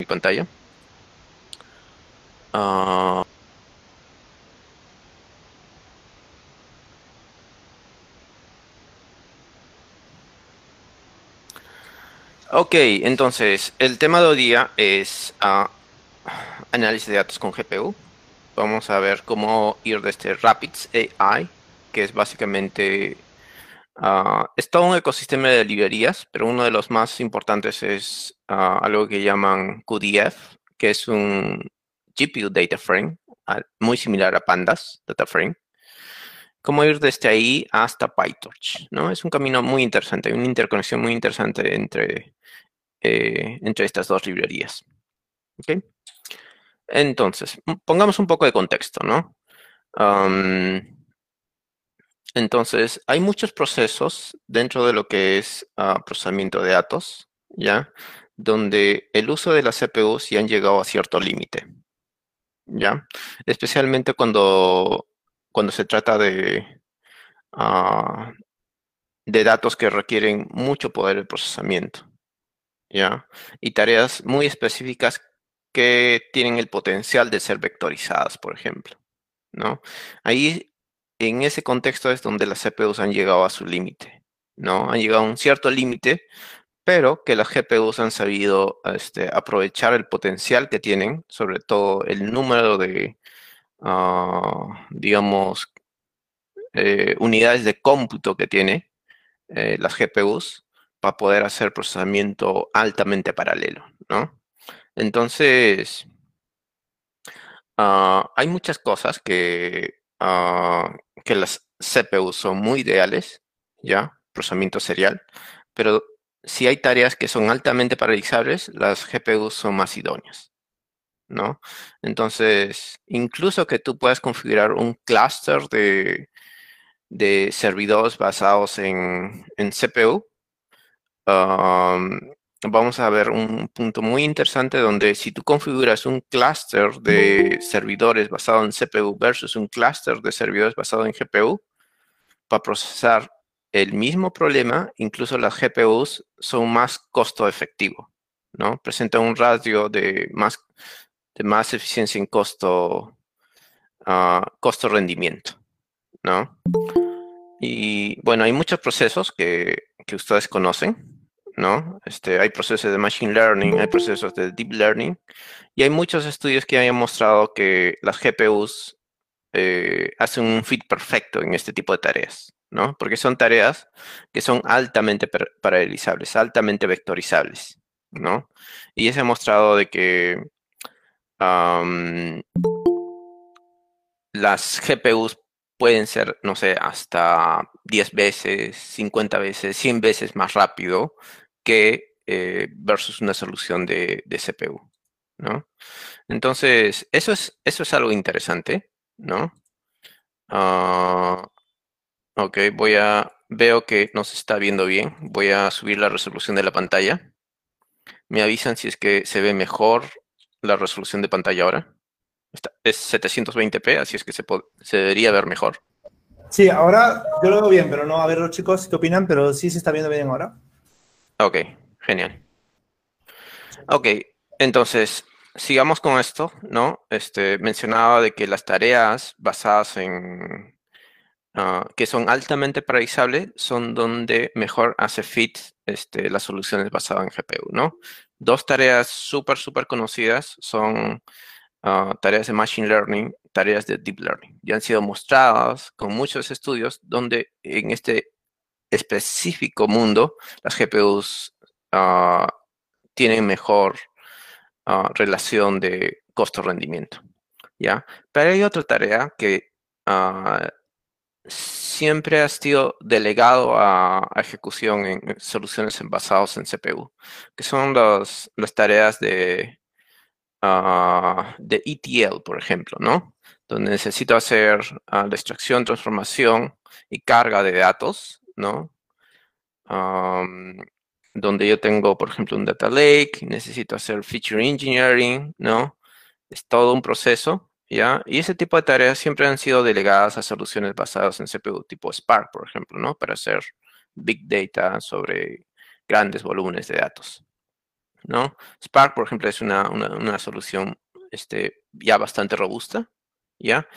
mi pantalla. Ah, ok, entonces el tema de hoy día es ah, análisis de datos con GPU. Vamos a ver cómo ir desde Rapids AI, que es básicamente ah, es todo un ecosistema de librerías, pero uno de los más importantes es algo que llaman QDF, que es un GPU Data Frame, muy similar a Pandas Data Frame. Cómo ir desde ahí hasta PyTorch, ¿no? Es un camino muy interesante, una interconexión muy interesante entre, eh, entre estas dos librerías. ¿Ok? Entonces, pongamos un poco de contexto, ¿no? entonces, hay muchos procesos dentro de lo que es ah, procesamiento de datos, ¿ya? Donde el uso de las CPUs ya han llegado a cierto límite. ¿ya? Especialmente cuando, cuando se trata de, ah, de datos que requieren mucho poder de procesamiento, ¿ya? Y tareas muy específicas que tienen el potencial de ser vectorizadas, por ejemplo, ¿no? Ahí, en ese contexto es donde las CPUs han llegado a su límite, ¿no? Han llegado a un cierto límite pero que las GPUs han sabido este, aprovechar el potencial que tienen, sobre todo el número de, ah, digamos, eh, unidades de cómputo que tiene eh, las GPUs para poder hacer procesamiento altamente paralelo, ¿no? Entonces, ah, hay muchas cosas que, ah, que las CPUs son muy ideales, ¿ya? Procesamiento serial, pero si hay tareas que son altamente paralizables, las GPUs son más idóneas, ¿no? Entonces, incluso que tú puedas configurar un clúster de, servidores basados en, CPU, vamos a ver un punto muy interesante donde si tú configuras un clúster de servidores basado en CPU versus un clúster de servidores basado en GPU, para procesar el mismo problema, incluso las GPUs son más costo efectivo, ¿no? Presentan un radio de más, de más eficiencia en costo, uh, costo rendimiento, ¿no? Y bueno, hay muchos procesos que, que ustedes conocen, ¿no? Este, hay procesos de Machine Learning, hay procesos de Deep Learning, y hay muchos estudios que han mostrado que las GPUs eh, hacen un fit perfecto en este tipo de tareas. ¿No? Porque son tareas que son altamente paralelizables, altamente vectorizables, ¿no? Y se ha mostrado de que las GPUs pueden ser, no sé, hasta 10 veces, 50 veces, 100 veces más rápido que eh, versus una solución de, CPU, ¿no? Entonces, eso es, eso es algo interesante, ¿no? Ah, Ok, voy a, veo que nos está viendo bien. Voy a subir la resolución de la pantalla. Me avisan si es que se ve mejor la resolución de pantalla ahora. es 720p, así es que se, se debería ver mejor. Sí, ahora yo lo veo bien, pero no, a ver los chicos qué opinan, pero sí se está viendo bien ahora. Ok, genial. Ok, entonces, sigamos con esto, ¿no? Este, mencionaba de que las tareas basadas en Ah, que son altamente paralizables, son donde mejor hace fit este, las soluciones basadas en GPU, ¿no? Dos tareas súper, súper conocidas son ah, tareas de Machine Learning, tareas de Deep Learning. Ya han sido mostradas con muchos estudios donde en este específico mundo las GPUs ah, tienen mejor relación de costo-rendimiento, ¿ya? Pero hay otra tarea que siempre ha sido delegado a, ejecución en soluciones basadas en CPU, que son las tareas de, uh, de ETL, por ejemplo, ¿no? Donde necesito hacer ah, la extracción, transformación y carga de datos, ¿no? donde yo tengo, por ejemplo, un data lake, necesito hacer feature engineering, ¿no? Es todo un proceso y ese tipo de tareas siempre han sido delegadas a soluciones basadas en CPU tipo Spark, por ejemplo, ¿no? Para hacer big data sobre grandes volúmenes de datos. ¿no? Spark, por ejemplo, es una, una, solución este, ya bastante robusta, ¿ya?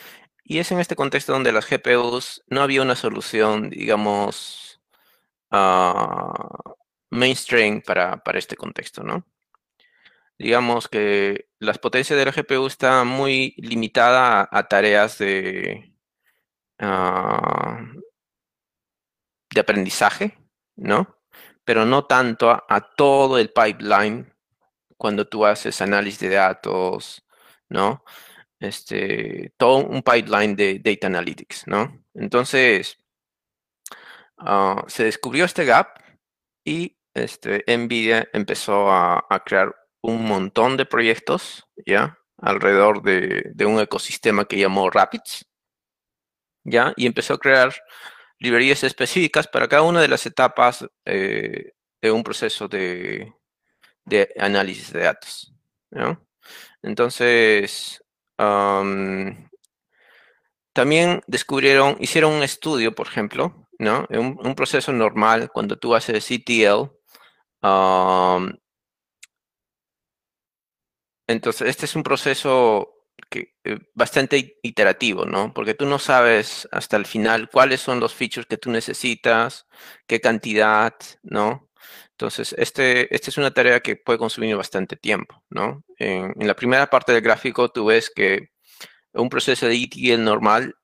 Y es en este contexto donde las GPUs no había una solución, digamos, uh, mainstream para, para, este contexto, ¿no? Digamos que las potencias de la GPU está muy limitada a, tareas de, uh, de aprendizaje, ¿no? Pero no tanto a, todo el pipeline cuando tú haces análisis de datos, ¿no? Este, todo un pipeline de data analytics, ¿no? Entonces, ah, se descubrió este gap y este, NVIDIA empezó a, crear un montón de proyectos, ¿ya? Alrededor de, un ecosistema que llamó Rapids, ¿ya? Y empezó a crear librerías específicas para cada una de las etapas eh, de un proceso de, análisis de datos. Entonces, también descubrieron, hicieron un estudio, por ejemplo, ¿no? Un, un proceso normal, cuando tú haces CTL, entonces, este es un proceso que, eh, bastante iterativo, ¿no? Porque tú no sabes hasta el final cuáles son los features que tú necesitas, qué cantidad, ¿no? Entonces, este, esta es una tarea que puede consumir bastante tiempo, ¿no? En, la primera parte del gráfico tú ves que un proceso de ETL normal,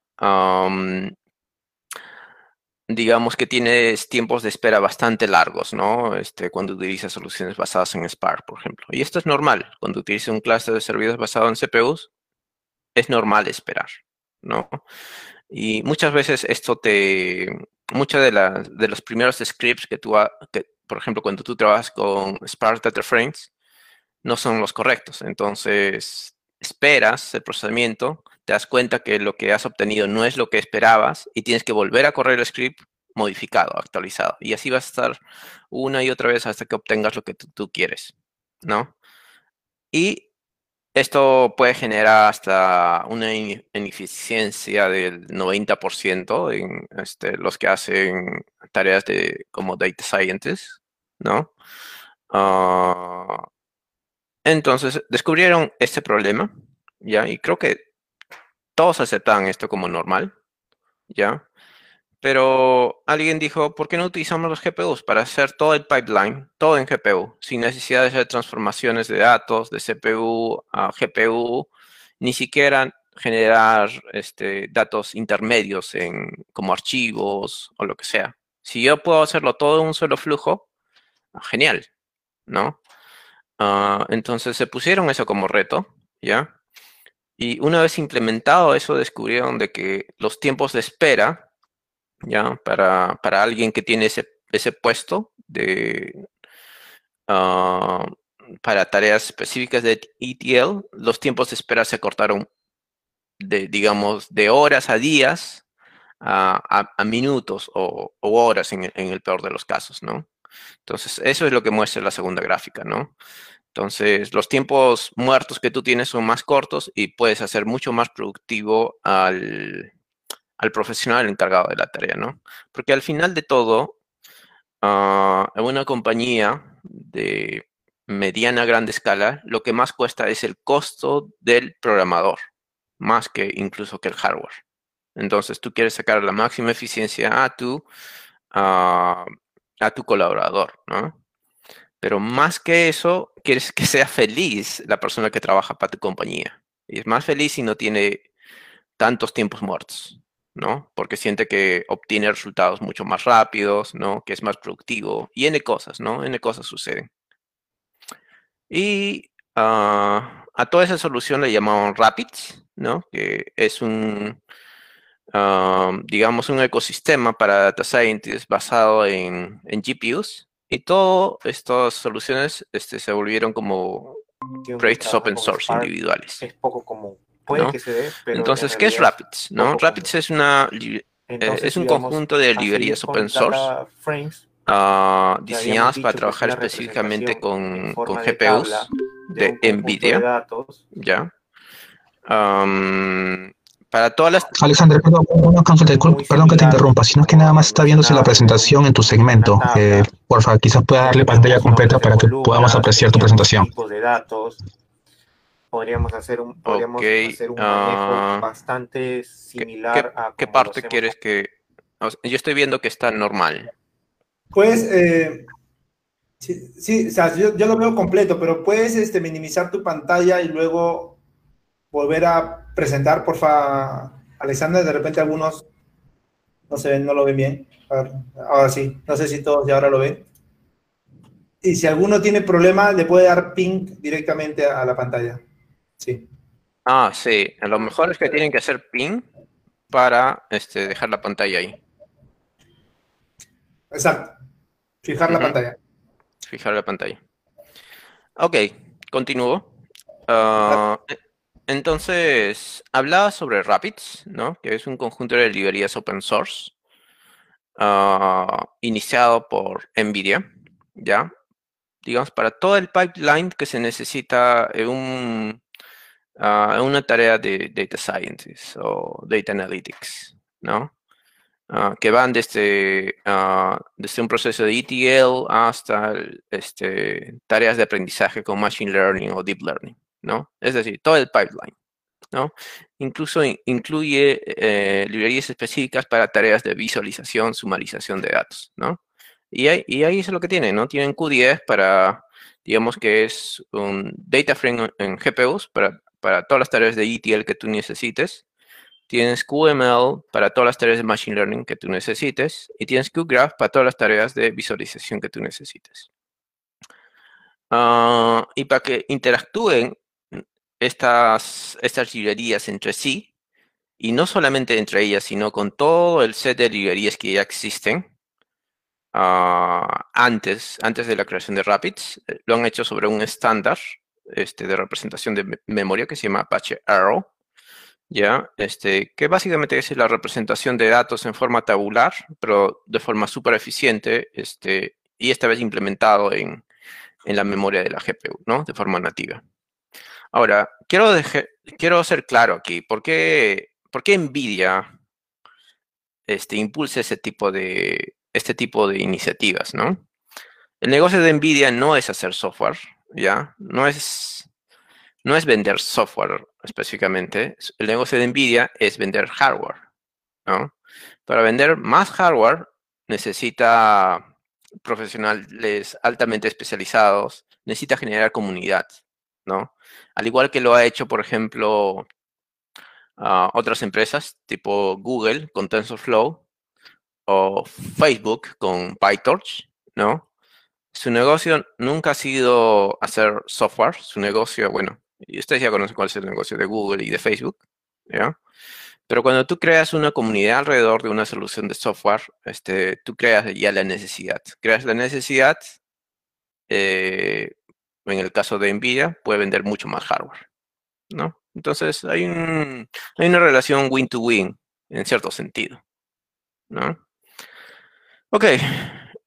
digamos que tienes tiempos de espera bastante largos, ¿no? Este, cuando utilizas soluciones basadas en Spark, por ejemplo. Y esto es normal. Cuando utilizas un cluster de servidores basado en CPUs, es normal esperar, ¿no? Y muchas veces esto te, muchas de, las de los primeros scripts que tú, que, por ejemplo, cuando tú trabajas con Spark Data Frames, no son los correctos. Entonces, esperas el procesamiento, te das cuenta que lo que has obtenido no es lo que esperabas y tienes que volver a correr el script modificado, actualizado. Y así vas a estar una y otra vez hasta que obtengas lo que tú, quieres, ¿no? Y esto puede generar hasta una ineficiencia del 90% en este, los que hacen tareas de, como data scientists, ¿no? Ah, entonces, descubrieron este problema, ¿ya? Y creo que todos aceptan esto como normal, ¿ya? Pero alguien dijo, ¿por qué no utilizamos los GPUs para hacer todo el pipeline, todo en GPU, sin necesidad de hacer transformaciones de datos de CPU a GPU, ni siquiera generar este, datos intermedios en, como archivos o lo que sea? Si yo puedo hacerlo todo en un solo flujo, genial, ¿no? Ah, entonces se pusieron eso como reto, ¿ya? Y una vez implementado eso, descubrieron de que los tiempos de espera ¿ya? Para, alguien que tiene ese, ese puesto de, ah, para tareas específicas de ETL, los tiempos de espera se cortaron de, digamos, de horas a días a, minutos o, horas en, el peor de los casos, ¿no? Entonces, eso es lo que muestra la segunda gráfica, ¿no? Entonces, los tiempos muertos que tú tienes son más cortos y puedes hacer mucho más productivo al, al profesional encargado de la tarea, ¿no? Porque al final de todo, ah, en una compañía de mediana grande escala, lo que más cuesta es el costo del programador, más que incluso que el hardware. Entonces, tú quieres sacar la máxima eficiencia a tu, a tu colaborador, ¿no? Pero más que eso, quieres que sea feliz la persona que trabaja para tu compañía. Y es más feliz si no tiene tantos tiempos muertos. ¿no? Porque siente que obtiene resultados mucho más rápidos, ¿no? Que es más productivo y N cosas, ¿no? N cosas suceden. Y ah, a toda esa solución le llamamos Rapids, ¿no? Que es un, ah, digamos, un ecosistema para data scientists basado en, GPUs. Y todas estas soluciones este, se volvieron como proyectos open source individuales. Es poco común. Puede que se dé, Entonces, ¿qué es Rapids? ¿no? Rapids es, una, eh, es un conjunto de librerías open source uh, diseñadas para trabajar específicamente con, con GPUs de, NVIDIA. ¿ya? Para todas las... Alexander, perdón, perdón que te interrumpa, sino que nada más está viéndose la presentación en tu segmento. Eh, porfa, quizás pueda darle pantalla completa para que podamos apreciar tu presentación. de datos. Podríamos hacer un, podríamos hacer un manejo ah, bastante ¿Qué, similar qué- a qué parte quieres que...? o sea, yo estoy viendo que está normal. Pues, eh, sí, sí, o sea, yo, yo lo veo completo, pero puedes este, minimizar tu pantalla y luego volver a presentar, porfa, Alexander. De repente algunos no se ven, no lo ven bien. A ver, ahora sí, no sé si todos ya ahora lo ven. Y si alguno tiene problema, le puede dar ping directamente a la pantalla. Sí. Ah, sí. A lo mejor es que tienen que hacer pin para este, dejar la pantalla ahí. Exacto. Fijar la pantalla. Fijar la pantalla. Ok, continúo. Entonces, hablaba sobre Rapids, ¿no? Que es un conjunto de librerías open source ah, iniciado por NVIDIA, ¿ya? Digamos, para todo el pipeline que se necesita en ah, una tarea de data scientist o data analytics, ¿no? ah, que van desde, desde un proceso de ETL hasta este, tareas de aprendizaje con Machine Learning o Deep Learning, ¿no? Es decir, todo el pipeline, ¿no? Incluso in- incluye eh, librerías específicas para tareas de visualización, sumarización de datos, ¿no? Y ahí, y ahí es lo que tienen, ¿no? Tienen Q10 para, digamos que es un data frame en GPUs para, para todas las tareas de ETL que tú necesites. Tienes QML para todas las tareas de Machine Learning que tú necesites. Y tienes QGraph para todas las tareas de visualización que tú necesites. Ah, y para que interactúen estas, estas librerías entre sí, y no solamente entre ellas, sino con todo el set de librerías que ya existen, ah, antes, antes de la creación de Rapids, eh, lo han hecho sobre un estándar este, de representación de me- memoria que se llama Apache Arrow, ¿ya? Este, que básicamente es la representación de datos en forma tabular, pero de forma súper eficiente, este, y esta vez implementado en, en la memoria de la GPU, ¿no? De forma nativa. Ahora, quiero, quiero ser claro aquí, ¿por qué, por qué NVIDIA este, impulsa ese tipo de, este tipo de iniciativas, ¿no? El negocio de NVIDIA no es hacer software, ¿ya? No es, no es vender software específicamente. El negocio de NVIDIA es vender hardware, ¿no? Para vender más hardware necesita profesionales altamente especializados, necesita generar comunidad, ¿no? Al igual que lo ha hecho, por ejemplo, ah, otras empresas tipo Google con TensorFlow o Facebook con PyTorch, ¿no? Su negocio nunca ha sido hacer software, su negocio, bueno, y ustedes ya conocen cuál es el negocio de Google y de Facebook. Pero cuando tú creas una comunidad alrededor de una solución de software, este, tú creas ya la necesidad. Creas la necesidad, eh, en el caso de NVIDIA, puede vender mucho más hardware, ¿no? Entonces, hay, un, hay una relación win-to-win, en cierto sentido, ¿no? Ok,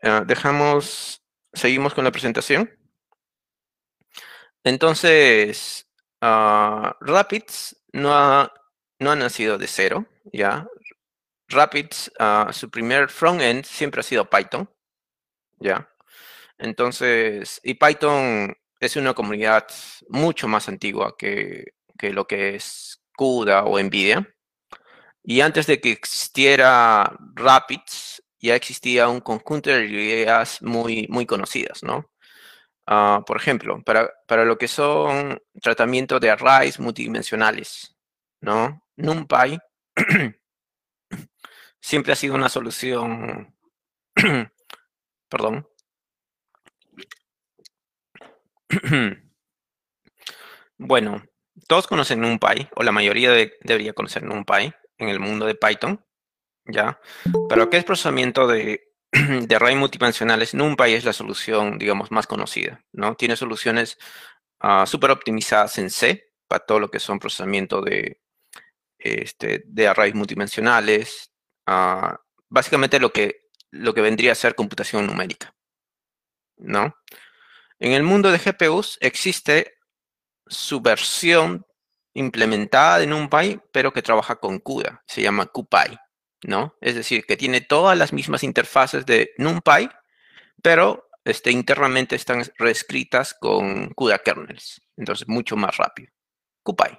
ah, dejamos, seguimos con la presentación. Entonces, ah, Rapids no ha, nacido de cero, ¿ya? Rapids, ah, su primer front-end siempre ha sido Python, ¿ya? Entonces, y Python es una comunidad mucho más antigua que, que lo que es CUDA o NVIDIA. Y antes de que existiera Rapids, ya existía un conjunto de librerías muy, muy conocidas, ¿no? Ah, por ejemplo, para, para lo que son tratamiento de arrays multidimensionales, ¿no? NumPy siempre ha sido una solución, perdón. Bueno, todos conocen NumPy, o la mayoría de- debería conocer NumPy en el mundo de Python, ¿ya? Pero que es procesamiento de, de array multidimensionales, NumPy es la solución, digamos, más conocida, ¿no? Tiene soluciones ah, súper optimizadas en C para todo lo que son procesamiento de, este, arrays multidimensionales, ah, básicamente lo que, lo que vendría a ser computación numérica, ¿no? En el mundo de GPUs existe su versión implementada en NumPy, pero que trabaja con CUDA. Se llama CuPy, ¿no? Es decir, que tiene todas las mismas interfaces de NumPy, pero este, internamente están reescritas con CUDA kernels. Entonces, mucho más rápido. CuPy.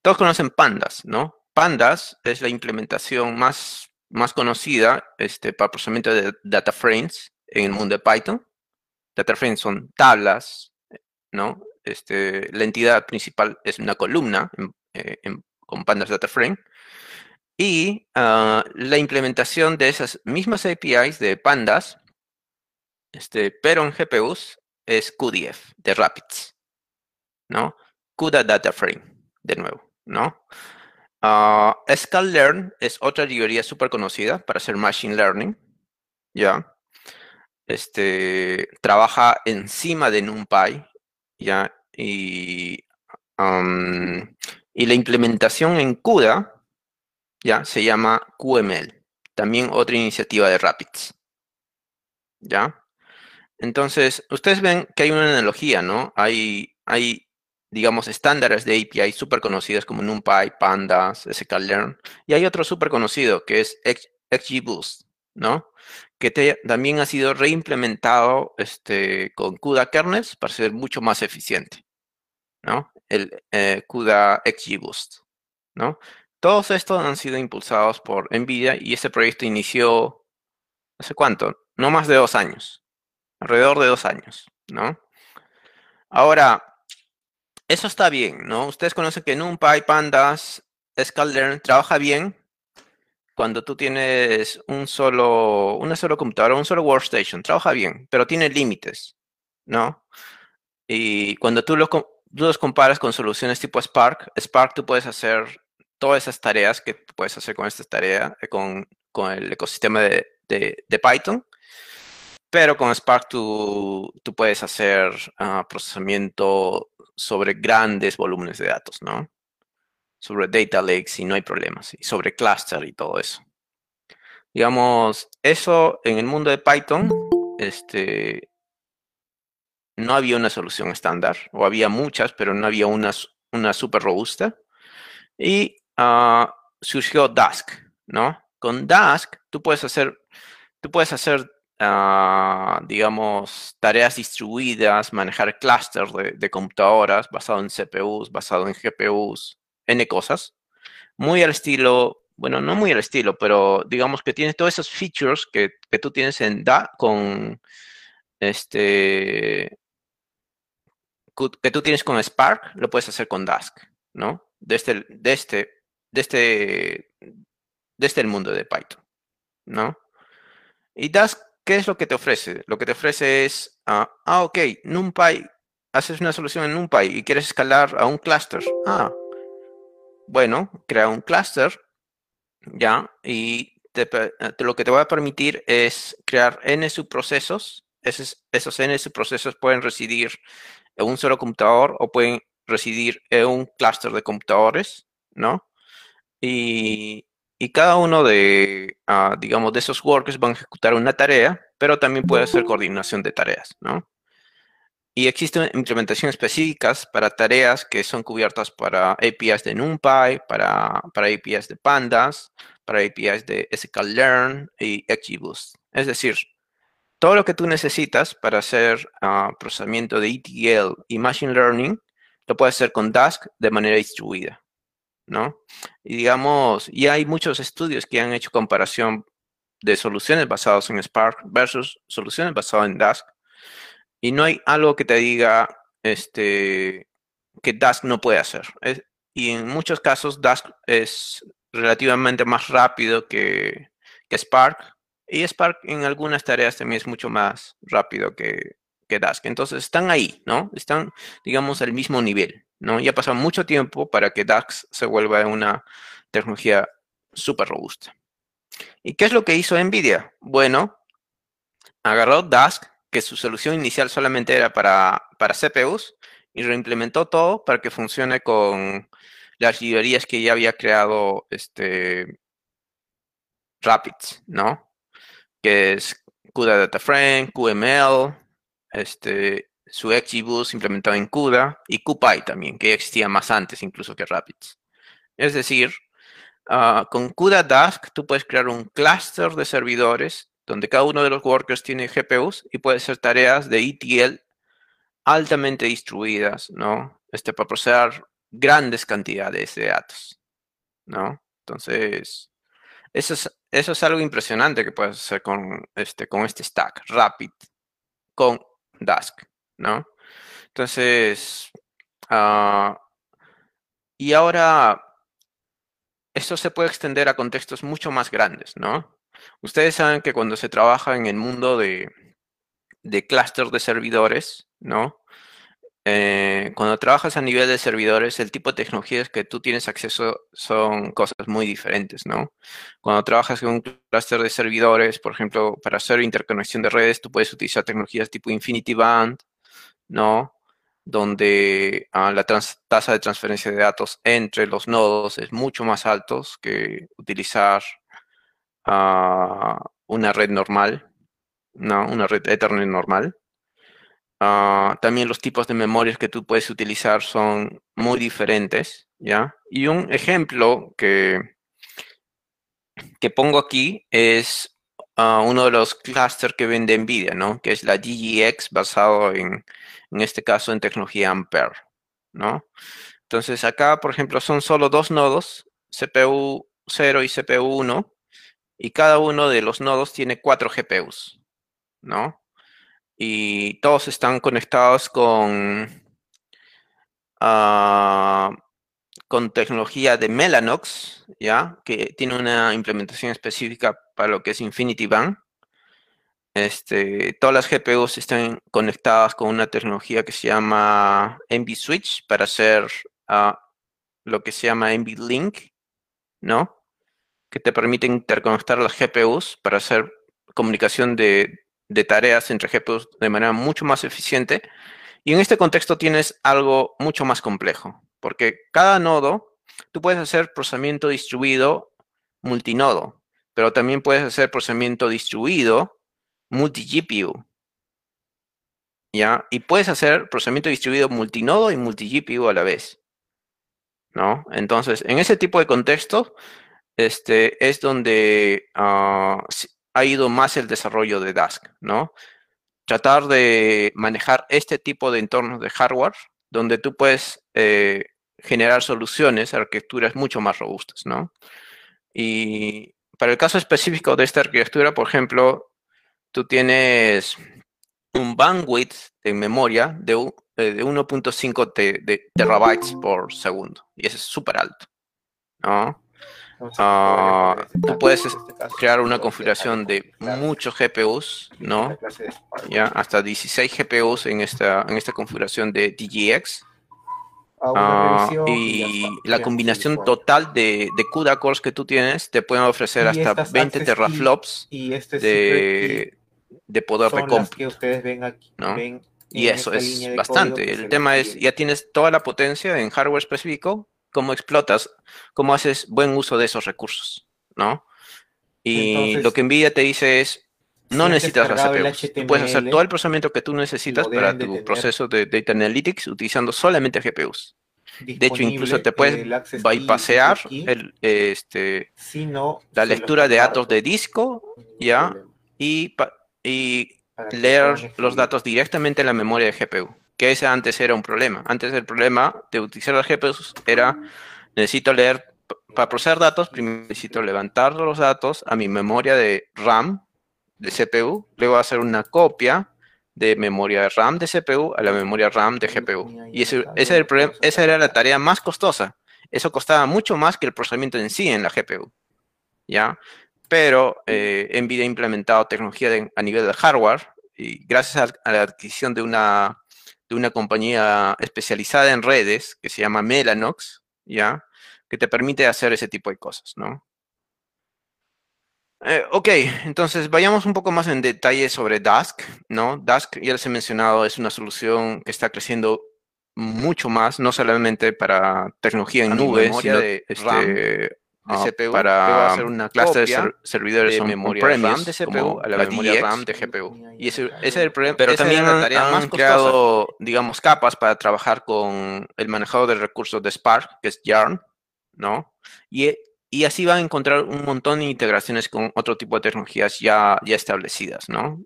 Todos conocen Pandas, ¿no? Pandas es la implementación más, más conocida este, para procesamiento de data frames en el mundo de Python. Data frames son tablas, ¿no? Este, la entidad principal es una columna eh, con Pandas Data Frame. Y ah, la implementación de esas mismas APIs de Pandas, este, pero en GPUs, es QDF de Rapids, ¿no? CUDA Data Frame, de nuevo, ¿no? Uh, Learn es otra librería súper conocida para hacer Machine Learning, ¿ya? Este, trabaja encima de NumPy, ¿ya? Y, y la implementación en CUDA, ¿ya? Se llama QML, también otra iniciativa de Rapids, ¿ya? Entonces, ustedes ven que hay una analogía, ¿no? Hay, hay digamos, estándares de API súper conocidos como NumPy, Pandas, sklearn, y hay otro súper conocido que es XGBoost, ¿no? Que también ha sido reimplementado este, con CUDA kernels para ser mucho más eficiente, ¿no? El eh, CUDA XGBoost, ¿no? Todos estos han sido impulsados por NVIDIA y este proyecto inició, ¿hace cuánto? No más de dos años, alrededor de dos años, ¿no? Ahora, eso está bien, ¿no? Ustedes conocen que NumPy, Pandas, Scalern trabaja bien cuando tú tienes un solo, una sola computadora, un solo workstation. Trabaja bien, pero tiene límites, ¿no? Y cuando tú, los comparas con soluciones tipo Spark, Spark tú puedes hacer todas esas tareas que puedes hacer con esta tarea, eh, con, el ecosistema de, Python. Pero con Spark tú, tú puedes hacer ah, procesamiento sobre grandes volúmenes de datos, ¿no? Sobre data lakes y no hay problemas, y sobre cluster y todo eso. Digamos, eso en el mundo de Python, este, no había una solución estándar, o había muchas, pero no había una, una súper robusta. Y ah, surgió Dask, ¿no? Con Dask tú puedes hacer, tú puedes hacer digamos, tareas distribuidas, manejar clústeres de, computadoras basado en CPUs, basado en GPUs, N cosas. Muy al estilo, bueno, no muy al estilo, pero digamos que tiene todos esos features que, tú tienes en DA con este que tú tienes con Spark, lo puedes hacer con Dask, ¿no? De este, este, este el mundo de Python, ¿no? Y Dask ¿qué es lo que te ofrece? Lo que te ofrece es, ah, ah, ok, NumPy, haces una solución en NumPy y quieres escalar a un cluster. Ah, bueno, crea un cluster, ya, y lo que te va a permitir es crear N subprocesos. Esos, esos N subprocesos pueden residir en un solo computador o pueden residir en un clúster de computadores, ¿no? Y, y cada uno de, ah, digamos, de esos workers van a ejecutar una tarea, pero también puede hacer coordinación de tareas, ¿no? Y existen implementaciones específicas para tareas que son cubiertas para APIs de NumPy, para, para APIs de Pandas, para APIs de sklearn y XGBoost. Es decir, todo lo que tú necesitas para hacer uh, procesamiento de ETL y Machine Learning, lo puedes hacer con Dask de manera distribuida. ¿no? Y digamos, y hay muchos estudios que han hecho comparación de soluciones basadas en Spark versus soluciones basadas en Dask. Y no hay algo que te diga este, que Dask no puede hacer. y en muchos casos Dask es relativamente más rápido que, que Spark. Y Spark en algunas tareas también es mucho más rápido que, que Dask. Entonces están ahí, ¿no? Están, digamos, al mismo nivel. ¿no? Ya ha pasado mucho tiempo para que DAX se vuelva una tecnología súper robusta. ¿Y qué es lo que hizo NVIDIA? Bueno, agarró Dask, que su solución inicial solamente era para, para CPUs, y reimplementó todo para que funcione con las librerías que ya había creado este, Rapids, ¿no? Que es CUDA Data Frame, QML, este, su XGBoost implementado en CUDA y CuPy también, que existía más antes incluso que Rapids. Es decir, ah, con CUDA Dask tú puedes crear un clúster de servidores donde cada uno de los workers tiene GPUs y puede hacer tareas de ETL altamente distribuidas, ¿no? Este, para procesar grandes cantidades de datos, ¿no? Entonces, eso es, eso es algo impresionante que puedes hacer con este, con este stack, Rapid, con Dask, ¿no? Entonces, ah, y ahora, esto se puede extender a contextos mucho más grandes, ¿no? Ustedes saben que cuando se trabaja en el mundo de, de clúster de servidores, ¿no? Eh, cuando trabajas a nivel de servidores, el tipo de tecnologías que tú tienes acceso son cosas muy diferentes, ¿no? Cuando trabajas en un clúster de servidores, por ejemplo, para hacer interconexión de redes, tú puedes utilizar tecnologías tipo Infinity Band, ¿no? Donde ah, la tasa de transferencia de datos entre los nodos es mucho más alto que utilizar ah, una red normal, ¿no? Una red Ethernet normal. Ah, también los tipos de memorias que tú puedes utilizar son muy diferentes, ¿ya? Y un ejemplo que, que pongo aquí es ah, uno de los clusters que vende NVIDIA, ¿no? Que es la DGX basado en, en este caso, en tecnología Ampere, ¿no? Entonces acá, por ejemplo, son solo dos nodos, CPU 0 y CPU 1, y cada uno de los nodos tiene cuatro GPUs, ¿no? y todos están conectados con, ah, con tecnología de Mellanox, ¿ya? que tiene una implementación específica para lo que es Infinity Band. Este, todas las GPUs están conectadas con una tecnología que se llama NVSwitch para hacer ah, lo que se llama NVLink, ¿no? Que te permite interconectar las GPUs para hacer comunicación de, de tareas entre GPUs de manera mucho más eficiente. Y en este contexto tienes algo mucho más complejo, porque cada nodo, tú puedes hacer procesamiento distribuido multinodo, pero también puedes hacer procesamiento distribuido multi-GPU. ¿Ya? Y puedes hacer procesamiento distribuido multinodo y multi-GPU a la vez. ¿No? Entonces, en ese tipo de contexto, este, es donde ah, ha ido más el desarrollo de Dask, ¿no? Tratar de manejar este tipo de entornos de hardware donde tú puedes eh, generar soluciones, arquitecturas mucho más robustas, ¿no? Y para el caso específico de esta arquitectura, por ejemplo, tú tienes un bandwidth de memoria de, 1.5 eh, terabytes por segundo, y eso es súper alto, ¿no? Ah, tú puedes este crear una configuración de muchos GPUs, ¿no? Ya, hasta 16 GPUs en esta, en esta configuración de DGX. Ah, y la combinación total de, de CUDA cores que tú tienes te pueden ofrecer hasta 20 teraflops este de, de poder de cómputo. ¿no? y eso es bastante. El tema es, ya tienes toda la potencia en hardware específico cómo explotas, cómo haces buen uso de esos recursos, ¿no? Y lo que NVIDIA te dice es, no necesitas las CPUs. puedes hacer todo el procesamiento que tú necesitas para tu proceso de Data Analytics utilizando solamente GPUs. De hecho, incluso te puedes bypassear el, este, la lectura de datos de disco, ¿ya? Y, y leer los datos directamente en la memoria de GPU que ese antes era un problema. Antes el problema de utilizar las GPUs era, necesito leer, para procesar datos, primero necesito levantar los datos a mi memoria de RAM de CPU, luego hacer una copia de memoria de RAM de CPU a la memoria RAM de GPU. Y ese, ese era el problema, esa era la tarea más costosa. Eso costaba mucho más que el procesamiento en sí en la GPU. ¿Ya? Pero eh, NVIDIA ha implementado tecnología a nivel de hardware y gracias a la adquisición de una de una compañía especializada en redes que se llama Mellanox, ¿ya? Que te permite hacer ese tipo de cosas, ¿no? Eh, ok, entonces vayamos un poco más en detalle sobre Dask, ¿no? Dask, ya les he mencionado, es una solución que está creciendo mucho más, no solamente para tecnología en nube, sino de, este, de CPU para hacer una clase de servidores de memoria RAM de CPU a la memoria RAM de GPU. Y ese, ese es el problema. Pero también han, han creado, digamos, capas para trabajar con el manejador de recursos de Spark, que es Yarn, ¿no? Y, y así van a encontrar un montón de integraciones con otro tipo de tecnologías ya, ya establecidas, ¿no?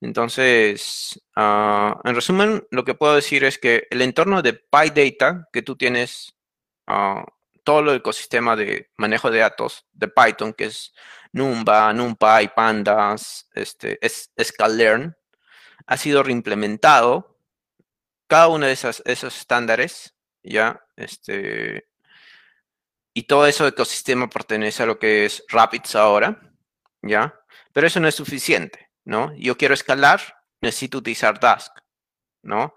Entonces, ah, en resumen, lo que puedo decir es que el entorno de PyData que tú tienes, uh, todo el ecosistema de manejo de datos de Python, que es Numba, NumPy, Pandas, este, es, Scalearn, ha sido reimplementado. Cada uno de esos estándares, ¿ya? Este, y todo ese ecosistema pertenece a lo que es Rapids ahora, ¿ya? Pero eso no es suficiente. ¿no? Yo quiero escalar, necesito utilizar Dask, ¿no?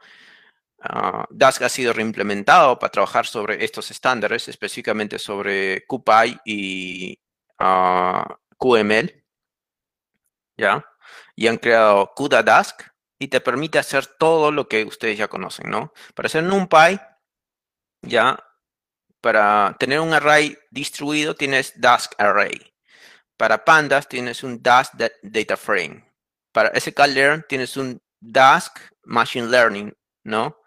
Uh, Dask ha sido reimplementado para trabajar sobre estos estándares, específicamente sobre CuPy y ah, QML, ¿ya? Y han creado CUDA Dask y te permite hacer todo lo que ustedes ya conocen, ¿no? Para hacer NumPy, ya, para tener un array distribuido tienes Dask Array. Para pandas tienes un Dask Data Frame para sklearn tienes un Dask Machine Learning, ¿no?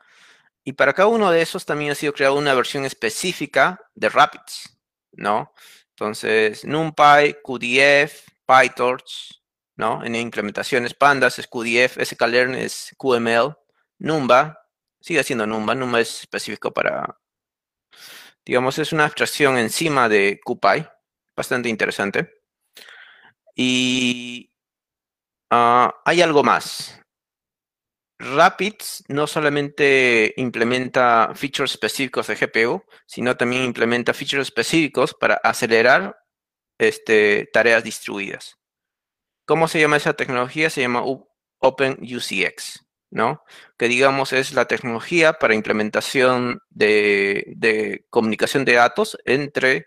Y para cada uno de esos también ha sido creada una versión específica de Rapids, ¿no? Entonces, NumPy, QDF, PyTorch, ¿no? En implementaciones Pandas es QDF, sklearn es QML, Numba, sigue siendo Numba, Numba es específico para, digamos, es una abstracción encima de QPy, bastante interesante. Y Ah, hay algo más. Rapids no solamente implementa features específicos de GPU, sino también implementa features específicos para acelerar este, tareas distribuidas. ¿Cómo se llama esa tecnología? Se llama OpenUCX, ¿no? Que digamos es la tecnología para implementación de, comunicación de datos entre,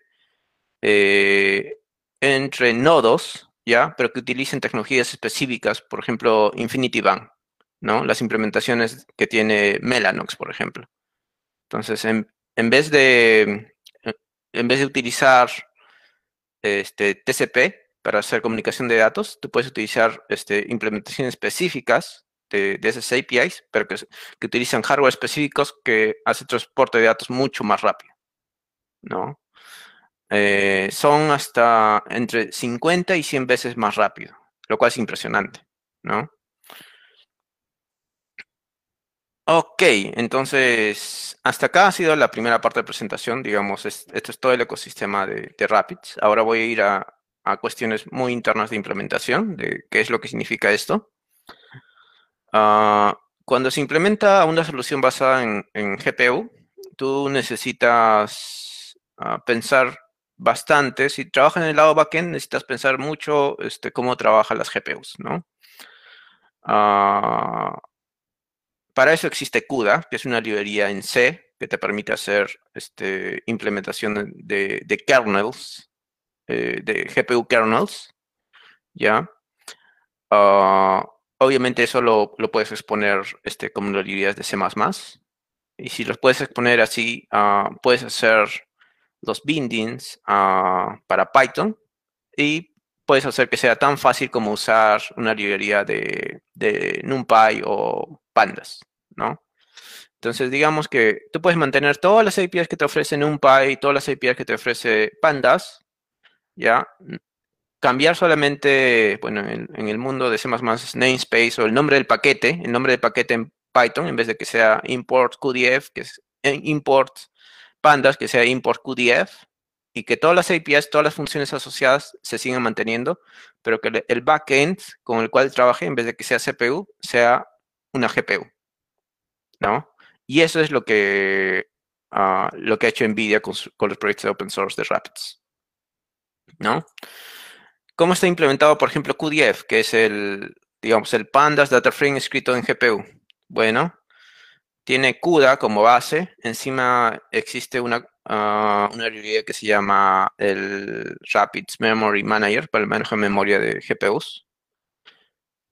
eh, entre nodos ¿ya? Pero que utilicen tecnologías específicas, por ejemplo, Infinity Band, ¿no? Las implementaciones que tiene Mellanox, por ejemplo. Entonces, en, vez de en vez de utilizar este, TCP para hacer comunicación de datos, tú puedes utilizar este, implementaciones específicas de, esas APIs, pero que, que, utilizan hardware específicos que hace transporte de datos mucho más rápido, ¿no? Eh, son hasta entre 50 y 100 veces más rápido, lo cual es impresionante, ¿no? Ok, entonces hasta acá ha sido la primera parte de presentación, digamos, esto es todo el ecosistema de, Rapids. Ahora voy a ir a, cuestiones muy internas de implementación, de qué es lo que significa esto. Ah, cuando se implementa una solución basada en, GPU, tú necesitas ah, pensar bastante. Si trabajas en el lado backend, necesitas pensar mucho este, cómo trabajan las GPUs, ¿no? Ah, para eso existe CUDA, que es una librería en C que te permite hacer este, implementación de, kernels, eh, de GPU kernels, ¿ya? Ah, obviamente eso lo, puedes exponer este, como librerías de C++. Y si los puedes exponer así, ah, puedes hacer los bindings ah, para Python y puedes hacer que sea tan fácil como usar una librería de, NumPy o Pandas, ¿no? Entonces, digamos que tú puedes mantener todas las APIs que te ofrece NumPy todas las APIs que te ofrece Pandas, ¿ya? Cambiar solamente, bueno, en, el mundo de C++ namespace o el nombre del paquete, el nombre del paquete en Python, en vez de que sea import QDF, que es eh, import pandas que sea import QDF y que todas las APIs, todas las funciones asociadas se sigan manteniendo, pero que el backend con el cual trabaje, en vez de que sea CPU, sea una GPU. ¿No? Y eso es lo que, ah, lo que ha hecho NVIDIA con, los proyectos de open source de Rapids. ¿No? ¿Cómo está implementado, por ejemplo, QDF, que es el, digamos, el pandas data frame escrito en GPU? Bueno, tiene CUDA como base. Encima existe una, uh, una librería que se llama el Rapids Memory Manager para el manejo de memoria de GPUs.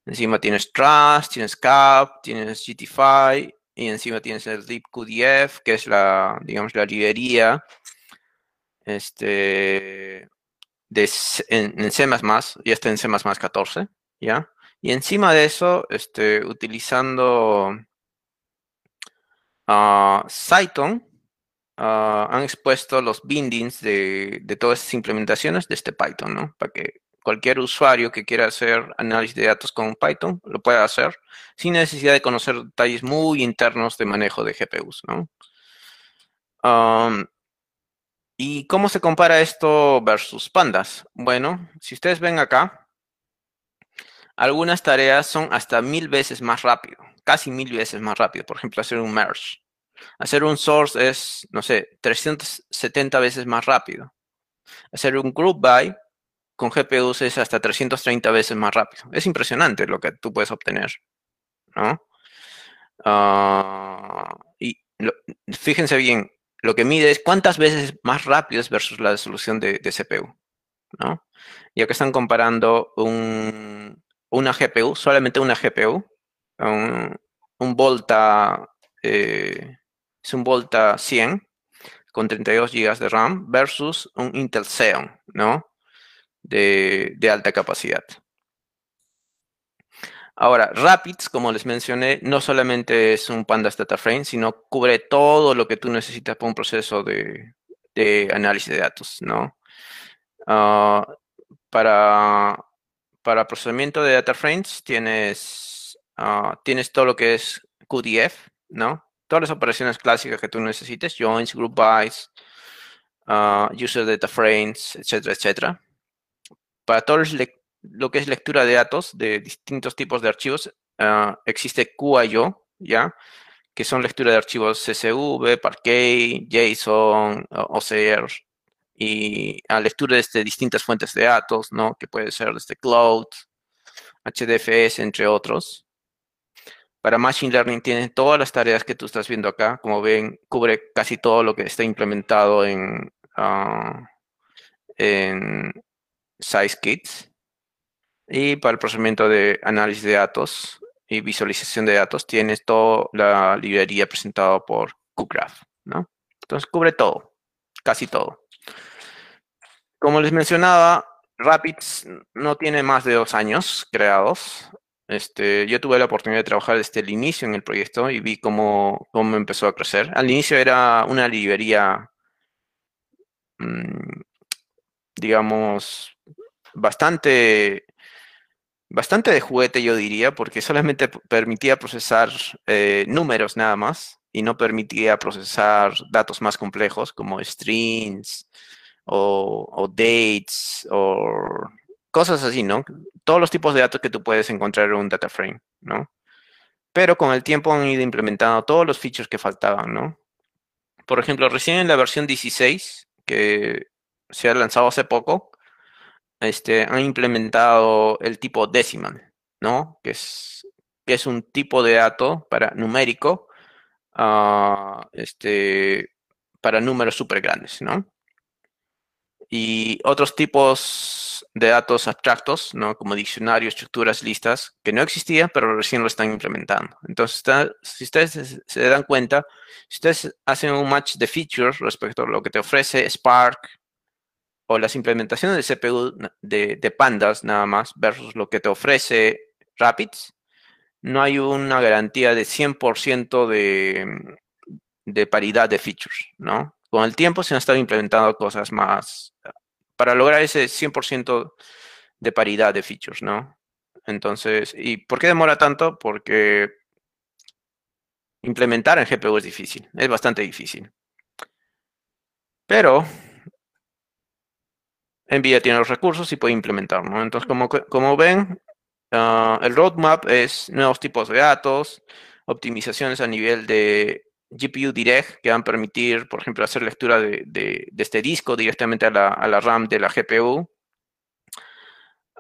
Encima tienes Trust, tienes CAP, tienes GTFI y encima tienes el libqdf, que es la, digamos, la librería este, de, en, C++, ya está en C++ 14, ¿ya? Y encima de eso, este, utilizando uh, Cython, ah, han expuesto los bindings de, todas estas implementaciones de este Python, ¿no? Para que cualquier usuario que quiera hacer análisis de datos con Python lo pueda hacer sin necesidad de conocer detalles muy internos de manejo de GPUs, ¿Y cómo se compara esto versus pandas? Bueno, si ustedes ven acá, algunas tareas son hasta mil veces más rápido, casi mil veces más rápido. Por ejemplo, hacer un merge. Hacer un source es, no sé, 370 veces más rápido. Hacer un group by con GPUs es hasta 330 veces más rápido. Es impresionante lo que tú puedes obtener, ¿no? Ah, y fíjense bien, lo que mide es cuántas veces más rápido es versus la resolución de, CPU, ¿no? Ya que están comparando un, una GPU, solamente una GPU, un, Volta, eh, es un Volta 100 con 32 GB de RAM versus un Intel Xeon, ¿no? De, de alta capacidad. Ahora, Rapids, como les mencioné, no solamente es un Pandas Data Frame, sino cubre todo lo que tú necesitas para un proceso de, análisis de datos, ¿no? Ah, para, para procesamiento de data frames tienes, ah, tienes todo lo que es QDF, ¿no? Todas las operaciones clásicas que tú necesites, joins, group bys, uh, user data frames, etcétera, etcétera. Para todos los lo que es lectura de datos de distintos tipos de archivos, ah, existe QIO, ¿ya? Que son lectura de archivos CSV, Parquet, JSON, OCR, y lectura desde distintas fuentes de datos, ¿no? Que puede ser desde Cloud, HDFS, entre otros. Para Machine Learning tiene todas las tareas que tú estás viendo acá. Como ven, cubre casi todo lo que está implementado en, uh, en SciKits. Y para el procesamiento de análisis de datos y visualización de datos tienes toda la librería presentada por QGraph, ¿no? Entonces cubre todo, casi todo. Como les mencionaba, Rapids no tiene más de dos años creados. Este, yo tuve la oportunidad de trabajar desde el inicio en el proyecto y vi cómo, cómo empezó a crecer. Al inicio era una librería, mm, digamos, bastante bastante de juguete, yo diría, porque solamente permitía procesar eh, números nada más y no permitía procesar datos más complejos como strings o, dates o cosas así, ¿no? Todos los tipos de datos que tú puedes encontrar en un data frame, ¿no? Pero con el tiempo han ido implementando todos los features que faltaban, ¿no? Por ejemplo, recién en la versión 16, que se ha lanzado hace poco, este, han implementado el tipo decimal, ¿no? Que es, que es un tipo de dato para numérico, uh, este, para números súper grandes, ¿no? Y otros tipos de datos abstractos, ¿no? Como diccionarios, estructuras, listas, que no existían, pero recién lo están implementando. Entonces, si ustedes se dan cuenta, si ustedes hacen un match de features respecto a lo que te ofrece Spark, o las implementaciones de CPU de, pandas nada más versus lo que te ofrece Rapids, no hay una garantía de 100% de, de paridad de features, ¿no? Con el tiempo se han estado implementando cosas más para lograr ese 100% de paridad de features, ¿no? Entonces, ¿y por qué demora tanto? Porque implementar en GPU es difícil, es bastante difícil. Pero NVIDIA tiene los recursos y puede implementarlo. Entonces, como, como ven, ah, el roadmap es nuevos tipos de datos, optimizaciones a nivel de GPU Direct que van a permitir, por ejemplo, hacer lectura de, este disco directamente a la, RAM de la GPU.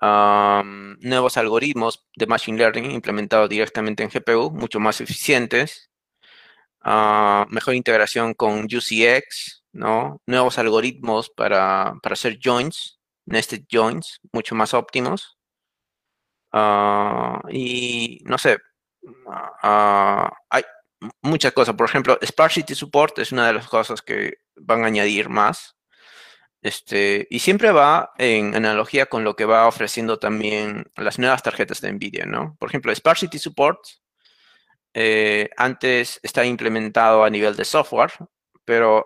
nuevos algoritmos de Machine Learning implementados directamente en GPU, mucho más eficientes. Ah, mejor integración con UCX, ¿no? Nuevos algoritmos para, hacer joins, nested joins, mucho más óptimos. Ah, y no sé, ah, hay muchas cosas. Por ejemplo, Sparsity Support es una de las cosas que van a añadir más. Este, y siempre va en analogía con lo que va ofreciendo también las nuevas tarjetas de NVIDIA, ¿no? Por ejemplo, Sparsity Support eh, antes está implementado a nivel de software, pero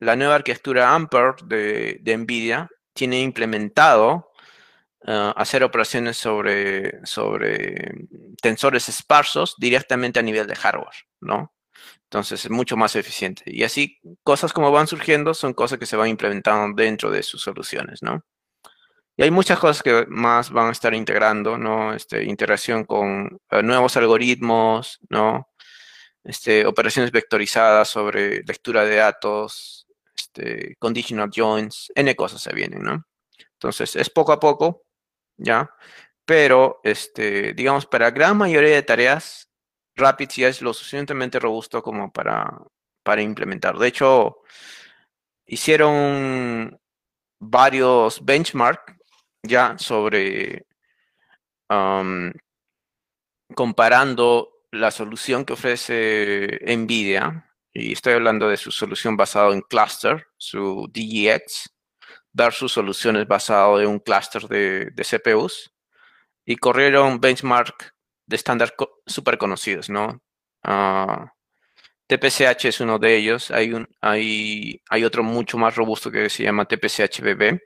la nueva arquitectura Ampere de, NVIDIA tiene implementado ah, hacer operaciones sobre, sobre tensores esparsos directamente a nivel de hardware, ¿no? Entonces es mucho más eficiente. Y así, cosas como van surgiendo son cosas que se van implementando dentro de sus soluciones, ¿no? Y hay muchas cosas que más van a estar integrando, ¿no? Este, integración con eh, nuevos algoritmos, ¿no? Este, operaciones vectorizadas sobre lectura de datos, este, conditional joins, N cosas se vienen, ¿no? Entonces, es poco a poco, ¿ya? Pero, este, digamos, para la gran mayoría de tareas, Rapid ya es lo suficientemente robusto como para, para implementar. De hecho, hicieron varios benchmarks ya sobre comparando la solución que ofrece NVIDIA, y estoy hablando de su solución basada en cluster, su DGX, versus soluciones basadas en un cluster de, CPUs, y corrieron benchmark de estándar súper conocidos, ¿no? Ah, TPCH es uno de ellos. Hay, un, hay, hay otro mucho más robusto que se llama TPCH-BB.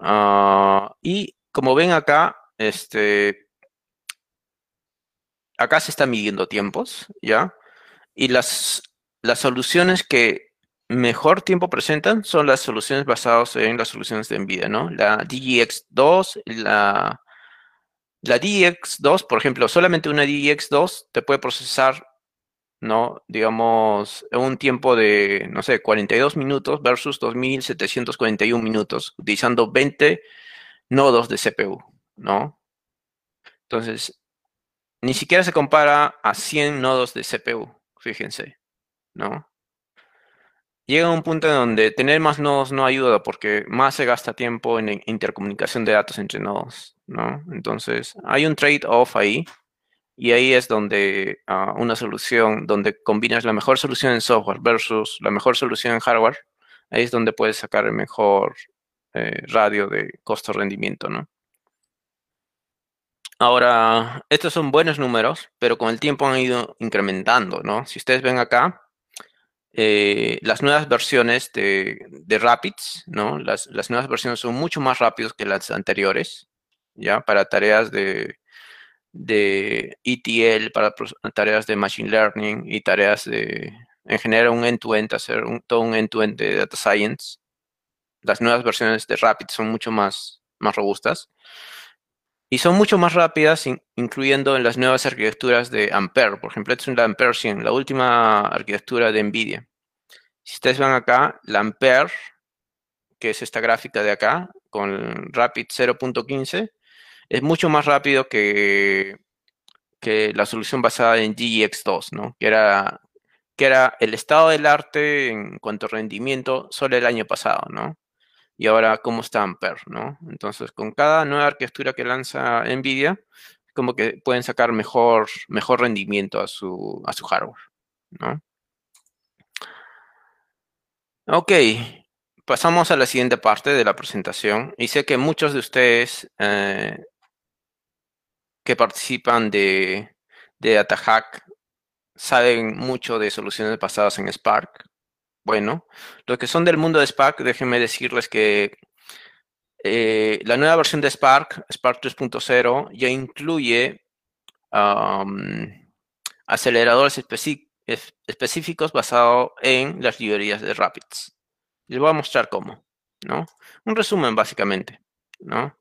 Ah, y como ven acá, este, acá se están midiendo tiempos, ¿ya? Y las, las soluciones que mejor tiempo presentan son las soluciones basadas en las soluciones de NVIDIA, ¿no? La DGX2, la la DX2, por ejemplo, solamente una DX2 te puede procesar, ¿no? Digamos, un tiempo de, no sé, 42 minutos versus 2741 minutos, utilizando 20 nodos de CPU, ¿no? Entonces, ni siquiera se compara a 100 nodos de CPU, fíjense, ¿no? Llega un punto en donde tener más nodos no ayuda porque más se gasta tiempo en intercomunicación de datos entre nodos, ¿no? Entonces, hay un trade-off ahí y ahí es donde ah, una solución, donde combinas la mejor solución en software versus la mejor solución en hardware, ahí es donde puedes sacar el mejor eh, radio de costo-rendimiento, ¿no? Ahora, estos son buenos números, pero con el tiempo han ido incrementando, ¿no? Si ustedes ven acá, eh, las nuevas versiones de, Rapids, ¿no? Las, nuevas versiones son mucho más rápidas que las anteriores, ¿ya? Para tareas de, de ETL, para tareas de Machine Learning y tareas de, en general, un end-to-end, hacer un, todo un end-to-end de Data Science. Las nuevas versiones de Rapids son mucho más, más robustas. Y son mucho más rápidas, incluyendo en las nuevas arquitecturas de Ampere. Por ejemplo, esta es la Ampere 100, la última arquitectura de NVIDIA. Si ustedes van acá, la Ampere, que es esta gráfica de acá, con Rapid 0.15, es mucho más rápido que, que la solución basada en GX2, ¿no? Que era, que era el estado del arte en cuanto a rendimiento solo el año pasado, ¿no? Y ahora cómo está Ampere, ¿no? Entonces, con cada nueva arquitectura que lanza NVIDIA, como que pueden sacar mejor, mejor rendimiento a su, a su hardware, ¿no? Ok, pasamos a la siguiente parte de la presentación. Y sé que muchos de ustedes eh, que participan de, de saben mucho de soluciones basadas en Spark. Bueno, los que son del mundo de Spark, déjenme decirles que eh, la nueva versión de Spark, Spark 3.0, ya incluye aceleradores específicos basados en las librerías de Rapids. Les voy a mostrar cómo, ¿no? Un resumen, básicamente, ¿no?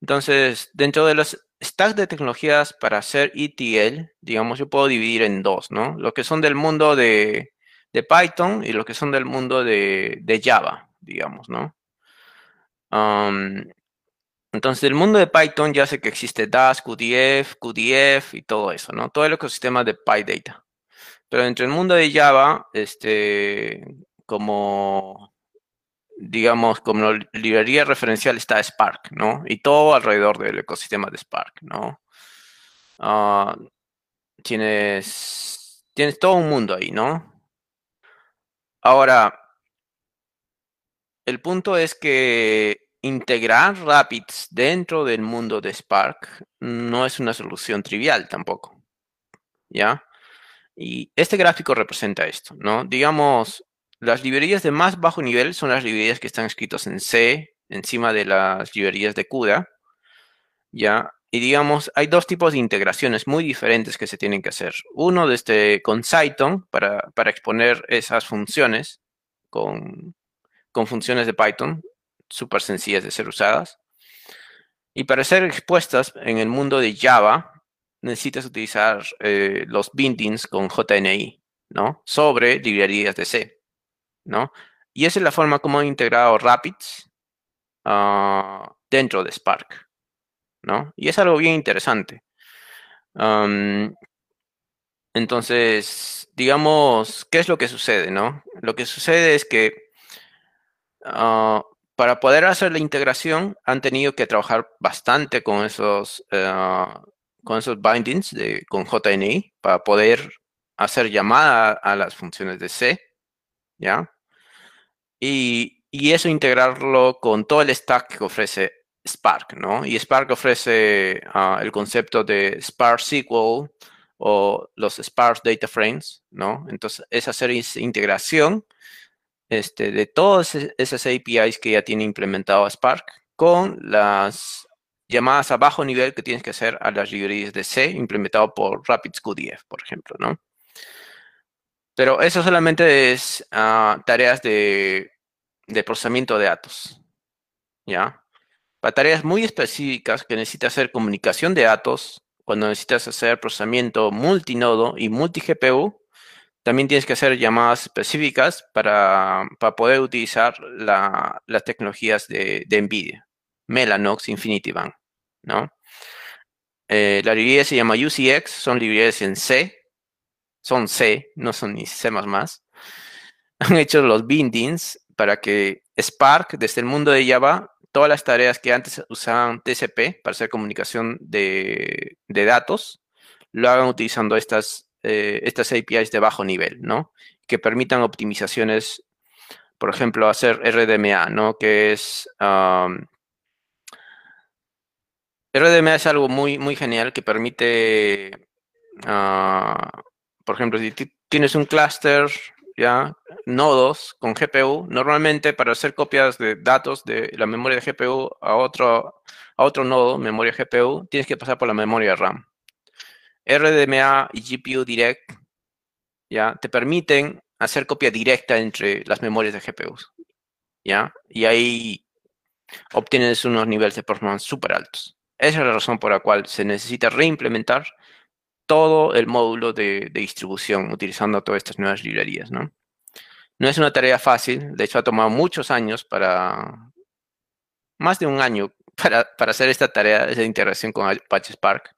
Entonces, dentro de los stacks de tecnologías para hacer ETL, digamos, yo puedo dividir en dos, ¿no? Lo que son del mundo de de Python y los que son del mundo de, Java, digamos, ¿no? entonces, el mundo de Python ya sé que existe DAS, QDF, QDF y todo eso, ¿no? Todo el ecosistema de PyData. Pero entre el mundo de Java, este, como, digamos, como librería referencial está Spark, ¿no? Y todo alrededor del ecosistema de Spark, ¿no? Ah, tienes, tienes todo un mundo ahí, ¿no? Ahora, el punto es que integrar Rapids dentro del mundo de Spark no es una solución trivial tampoco. ¿Ya? Y este gráfico representa esto, ¿no? Digamos, las librerías de más bajo nivel son las librerías que están escritas en C, encima de las librerías de CUDA, ¿ya? Y digamos, hay dos tipos de integraciones muy diferentes que se tienen que hacer. Uno desde este, con Cython para, para exponer esas funciones con, con funciones de Python súper sencillas de ser usadas. Y para ser expuestas en el mundo de Java, necesitas utilizar eh, los bindings con JNI, ¿no? Sobre librerías de C, ¿no? Y esa es la forma como han integrado Rapids ah, dentro de Spark, ¿no? Y es algo bien interesante. entonces, digamos, ¿qué es lo que sucede, no? Lo que sucede es que ah, para poder hacer la integración han tenido que trabajar bastante con esos ah, con esos bindings de, con JNI para poder hacer llamada a las funciones de C, ¿ya? Y, eso integrarlo con todo el stack que ofrece Spark, ¿no? Y Spark ofrece ah, el concepto de Spark SQL o los Spark Data Frames, ¿no? Entonces, es hacer integración este, de todas esas APIs que ya tiene implementado Spark con las llamadas a bajo nivel que tienes que hacer a las librerías de C implementado por RapidSQDF, por ejemplo, ¿no? Pero eso solamente es ah, tareas de, procesamiento de datos, ¿ya? Para tareas muy específicas que necesitas hacer comunicación de datos, cuando necesitas hacer procesamiento multinodo y multi-GPU, también tienes que hacer llamadas específicas para, poder utilizar las tecnologías de, de NVIDIA, Mellanox InfinityBand. ¿no? Eh, la librería se llama UCX, son librerías en C, son C, no son ni C++. Han hecho los bindings para que Spark, desde el mundo de Java, todas las tareas que antes usaban TCP para hacer comunicación de, datos, lo hagan utilizando estas, eh, estas APIs de bajo nivel, ¿no? Que permitan optimizaciones, por ejemplo, hacer RDMA, ¿no? Que es RDMA es algo muy, muy genial que permite, ah, por ejemplo, si tienes un clúster, nodos con GPU, normalmente para hacer copias de datos de la memoria de GPU a otro, a otro nodo, memoria GPU, tienes que pasar por la memoria RAM. RDMA y GPU Direct, ya, te permiten hacer copia directa entre las memorias de GPUs, ya, y ahí obtienes unos niveles de performance súper altos. Esa es la razón por la cual se necesita reimplementar todo el módulo de, distribución utilizando todas estas nuevas librerías, ¿no? No es una tarea fácil, de hecho ha tomado muchos años para, más de un año para, hacer esta tarea, esa integración con Apache Spark.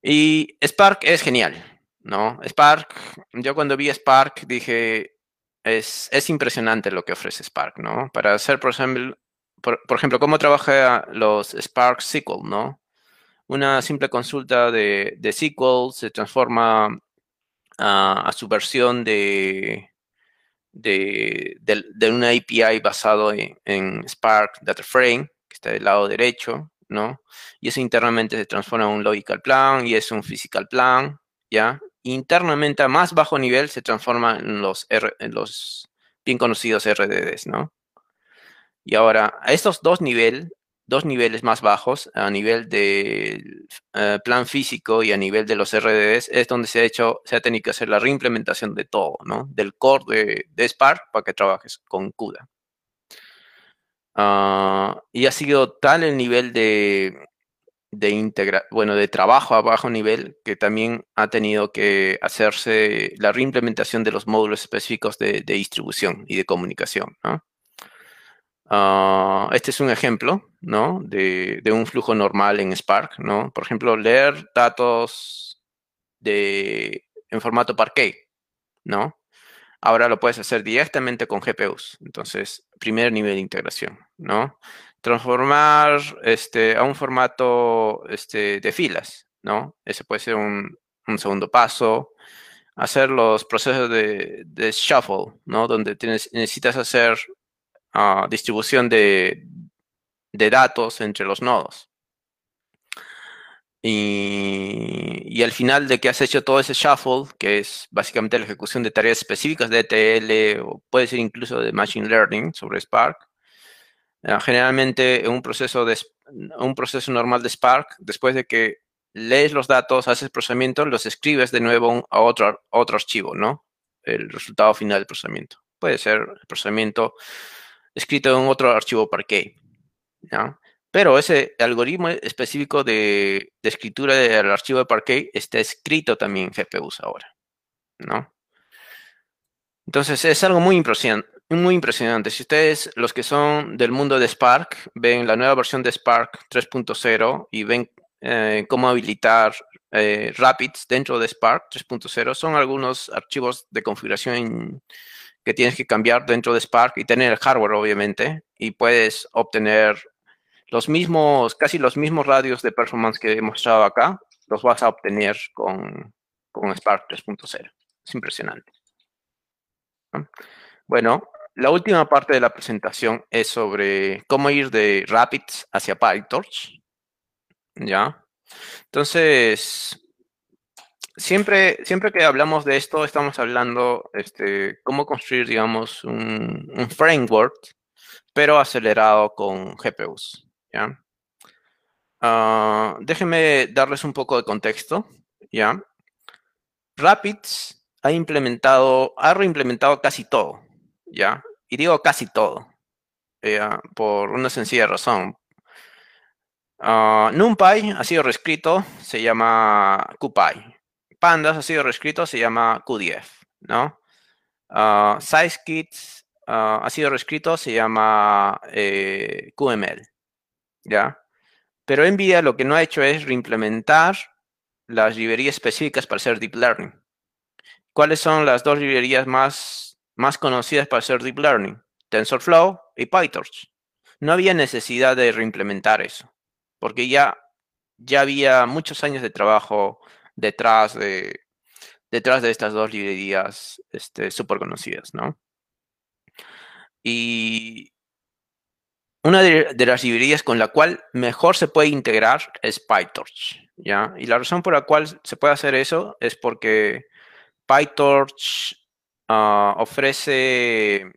Y Spark es genial, ¿no? Spark, yo cuando vi Spark dije, es, es impresionante lo que ofrece Spark, ¿no? Para hacer, por ejemplo, por, ejemplo, cómo trabaja los Spark SQL, ¿no? Una simple consulta de, SQL se transforma a, su versión de, de, una API basado en, Spark Data Frame, que está del lado derecho, ¿no? Y eso internamente se transforma en un logical plan y es un physical plan, ¿ya? Internamente a más bajo nivel se transforma en los, en los bien conocidos RDDs, ¿no? Y ahora, a estos dos niveles, dos niveles más bajos, a nivel del eh, plan físico y a nivel de los RDDs, es donde se ha hecho, se ha tenido que hacer la reimplementación de todo, ¿no? Del core de, Spark para que trabajes con CUDA. Ah, y ha sido tal el nivel de, de bueno, de trabajo a bajo nivel que también ha tenido que hacerse la reimplementación de los módulos específicos de, de distribución y de comunicación, ¿no? Ah, este es un ejemplo, ¿no? De, un flujo normal en Spark, ¿no? Por ejemplo, leer datos de, en formato Parquet, ¿no? Ahora lo puedes hacer directamente con GPUs. Entonces, primer nivel de integración, ¿no? Transformar este, a un formato este, de filas, ¿no? Ese puede ser un, un segundo paso. hacer los procesos de, shuffle, ¿no? Donde tienes, necesitas hacer ah, distribución de, de datos entre los nodos. Y, al final de que has hecho todo ese shuffle, que es básicamente la ejecución de tareas específicas de ETL o puede ser incluso de Machine Learning sobre Spark, eh, generalmente en un proceso, de, un proceso normal de Spark, después de que lees los datos, haces procesamiento, los escribes de nuevo a otro, otro archivo, ¿no? El resultado final del procesamiento. Puede ser el procesamiento escrito en otro archivo Parquet, ¿no? Pero ese algoritmo específico de, escritura del archivo de Parquet está escrito también en GPUs ahora, ¿no? Entonces es algo muy impresionante, muy. Si ustedes, los que son del mundo de Spark, ven la nueva versión de Spark 3.0 y ven eh, cómo habilitar eh, Rapids dentro de Spark 3.0, son algunos archivos de configuración que tienes que cambiar dentro de Spark y tener el hardware, obviamente, y puedes obtener los mismos, casi los mismos radios de performance que he mostrado acá, los vas a obtener con, Spark 3.0. Es impresionante. Bueno, la última parte de la presentación es sobre cómo ir de Rapids hacia PyTorch. ¿Ya? Entonces, siempre, siempre que hablamos de esto, estamos hablando este, cómo construir, digamos, un, framework, pero acelerado con GPUs. ¿ya? Ah, déjenme darles un poco de contexto, ¿ya? Rapids ha implementado, ha reimplementado casi todo, ¿ya? Y digo casi todo, por una sencilla razón. Uh, NumPy ha sido reescrito, se llama QPy. Pandas ha sido reescrito, se llama QDF, ¿no? Uh, SizeKits ha sido reescrito, se llama eh, QML. ¿ya? Pero NVIDIA lo que no ha hecho es reimplementar las librerías específicas para hacer Deep Learning. ¿Cuáles son las dos librerías más, más conocidas para hacer Deep Learning? TensorFlow y PyTorch. No había necesidad de reimplementar eso, porque ya, ya había muchos años de trabajo detrás de, detrás de estas dos librerías este, súper conocidas, ¿no? Y, una de, las librerías con la cual mejor se puede integrar es PyTorch, ¿ya? Y la razón por la cual se puede hacer eso es porque PyTorch ah, ofrece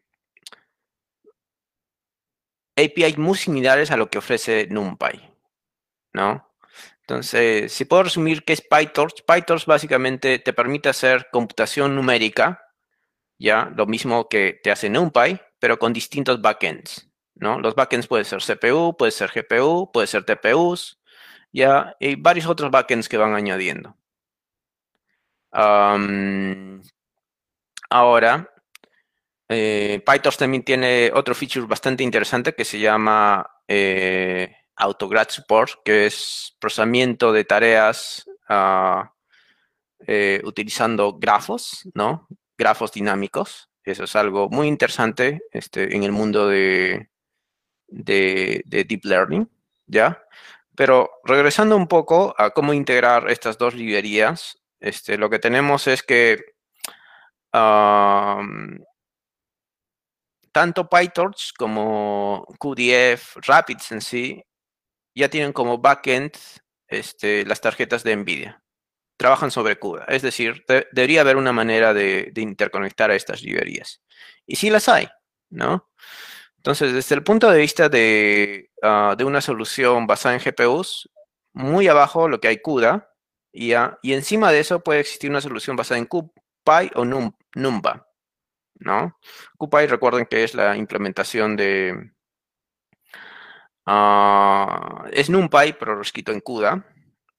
APIs muy similares a lo que ofrece NumPy, ¿no? Entonces, si puedo resumir qué es PyTorch, PyTorch básicamente te permite hacer computación numérica, ¿ya? Lo mismo que te hace NumPy, pero con distintos backends. ¿no? Los backends pueden ser CPU, puede ser GPU, puede ser TPUs, ya, y varios otros backends que van añadiendo. ahora, eh, PyTorch también tiene otro feature bastante interesante que se llama eh, AutoGrad Support, que es procesamiento de tareas ah, eh, utilizando grafos, ¿no? Grafos dinámicos. Eso es algo muy interesante este, en el mundo de, de, Deep Learning, ¿ya? Pero regresando un poco a cómo integrar estas dos librerías, este, lo que tenemos es que tanto PyTorch como QDF, Rapids en sí, ya tienen como backend este, las tarjetas de NVIDIA. Trabajan sobre CUDA. Es decir, debería haber una manera de, de, interconectar a estas librerías. Y sí las hay, ¿no? Entonces, desde el punto de vista ah, de, una solución basada en GPUs, muy abajo lo que hay CUDA, y, y encima de eso puede existir una solución basada en CuPy o NumPy, ¿no? CuPy, recuerden que es la implementación de... Ah, es NumPy, pero escrito en CUDA,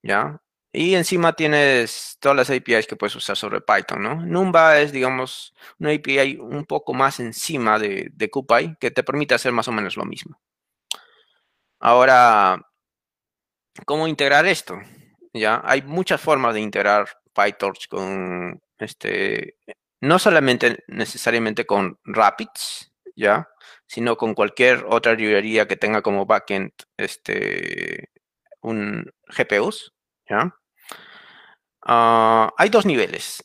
¿ya? Y encima tienes todas las APIs que puedes usar sobre Python, ¿no? Numba es, digamos, una API un poco más encima de, de CuPy que te permite hacer más o menos lo mismo. Ahora, ¿cómo integrar esto? Ya, hay muchas formas de integrar PyTorch con, este, no solamente necesariamente con Rapids, ya, sino con cualquier otra librería que tenga como backend, este, un GPUs, ¿ya? Ah, hay dos niveles.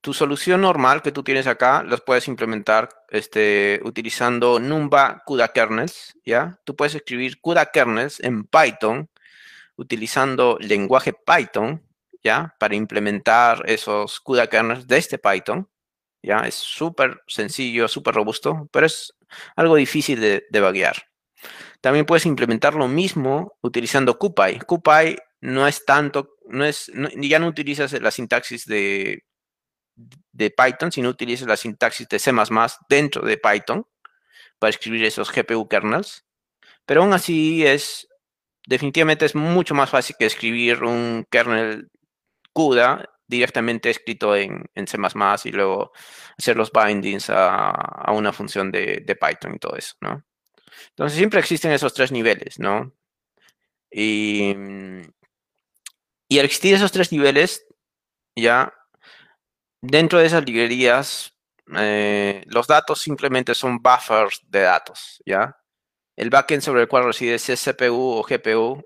tu solución normal que tú tienes acá, las puedes implementar este, utilizando Numba CUDA kernels, ¿ya? Tú puedes escribir CUDA kernels en Python utilizando lenguaje Python, ¿ya? Para implementar esos CUDA kernels desde este Python, ¿ya? Es súper sencillo, súper robusto, pero es algo difícil de, de También puedes implementar lo mismo utilizando CuPy. CuPy no es tanto, no es, ya no utilizas la sintaxis de, de Python, sino utilizas la sintaxis de C++ dentro de Python para escribir esos GPU kernels. Pero aún así es, definitivamente es mucho más fácil que escribir un kernel CUDA directamente escrito en, C++ y luego hacer los bindings a, una función de, Python y todo eso, ¿no? Entonces siempre existen esos tres niveles, ¿no? Y, y al existir esos tres niveles, ya dentro de esas librerías, eh, los datos simplemente son buffers de datos, ¿ya? El backend sobre el cual reside si CPU o GPU,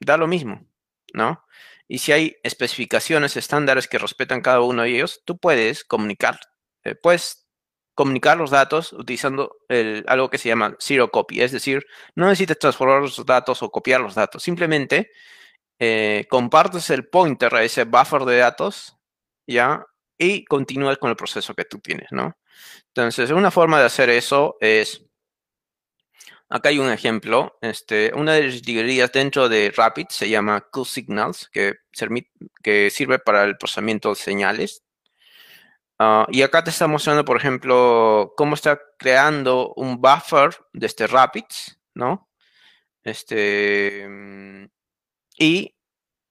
da lo mismo, ¿no? Y si hay especificaciones estándares que respetan cada uno de ellos, tú puedes comunicar, eh, puedes comunicar los datos utilizando algo que se llama zero copy, es decir, no necesitas transformar los datos o copiar los datos, simplemente eh, compartes el pointer a ese buffer de datos, ¿ya? Y continúas con el proceso que tú tienes, ¿no? Entonces, una forma de hacer eso es Acá hay un ejemplo. Este, una de las librerías dentro de Rapid se llama QSignals, que, que sirve para el procesamiento de señales. Ah, y acá te está mostrando, por ejemplo, cómo está creando un buffer de este Rapids, ¿no? Este, y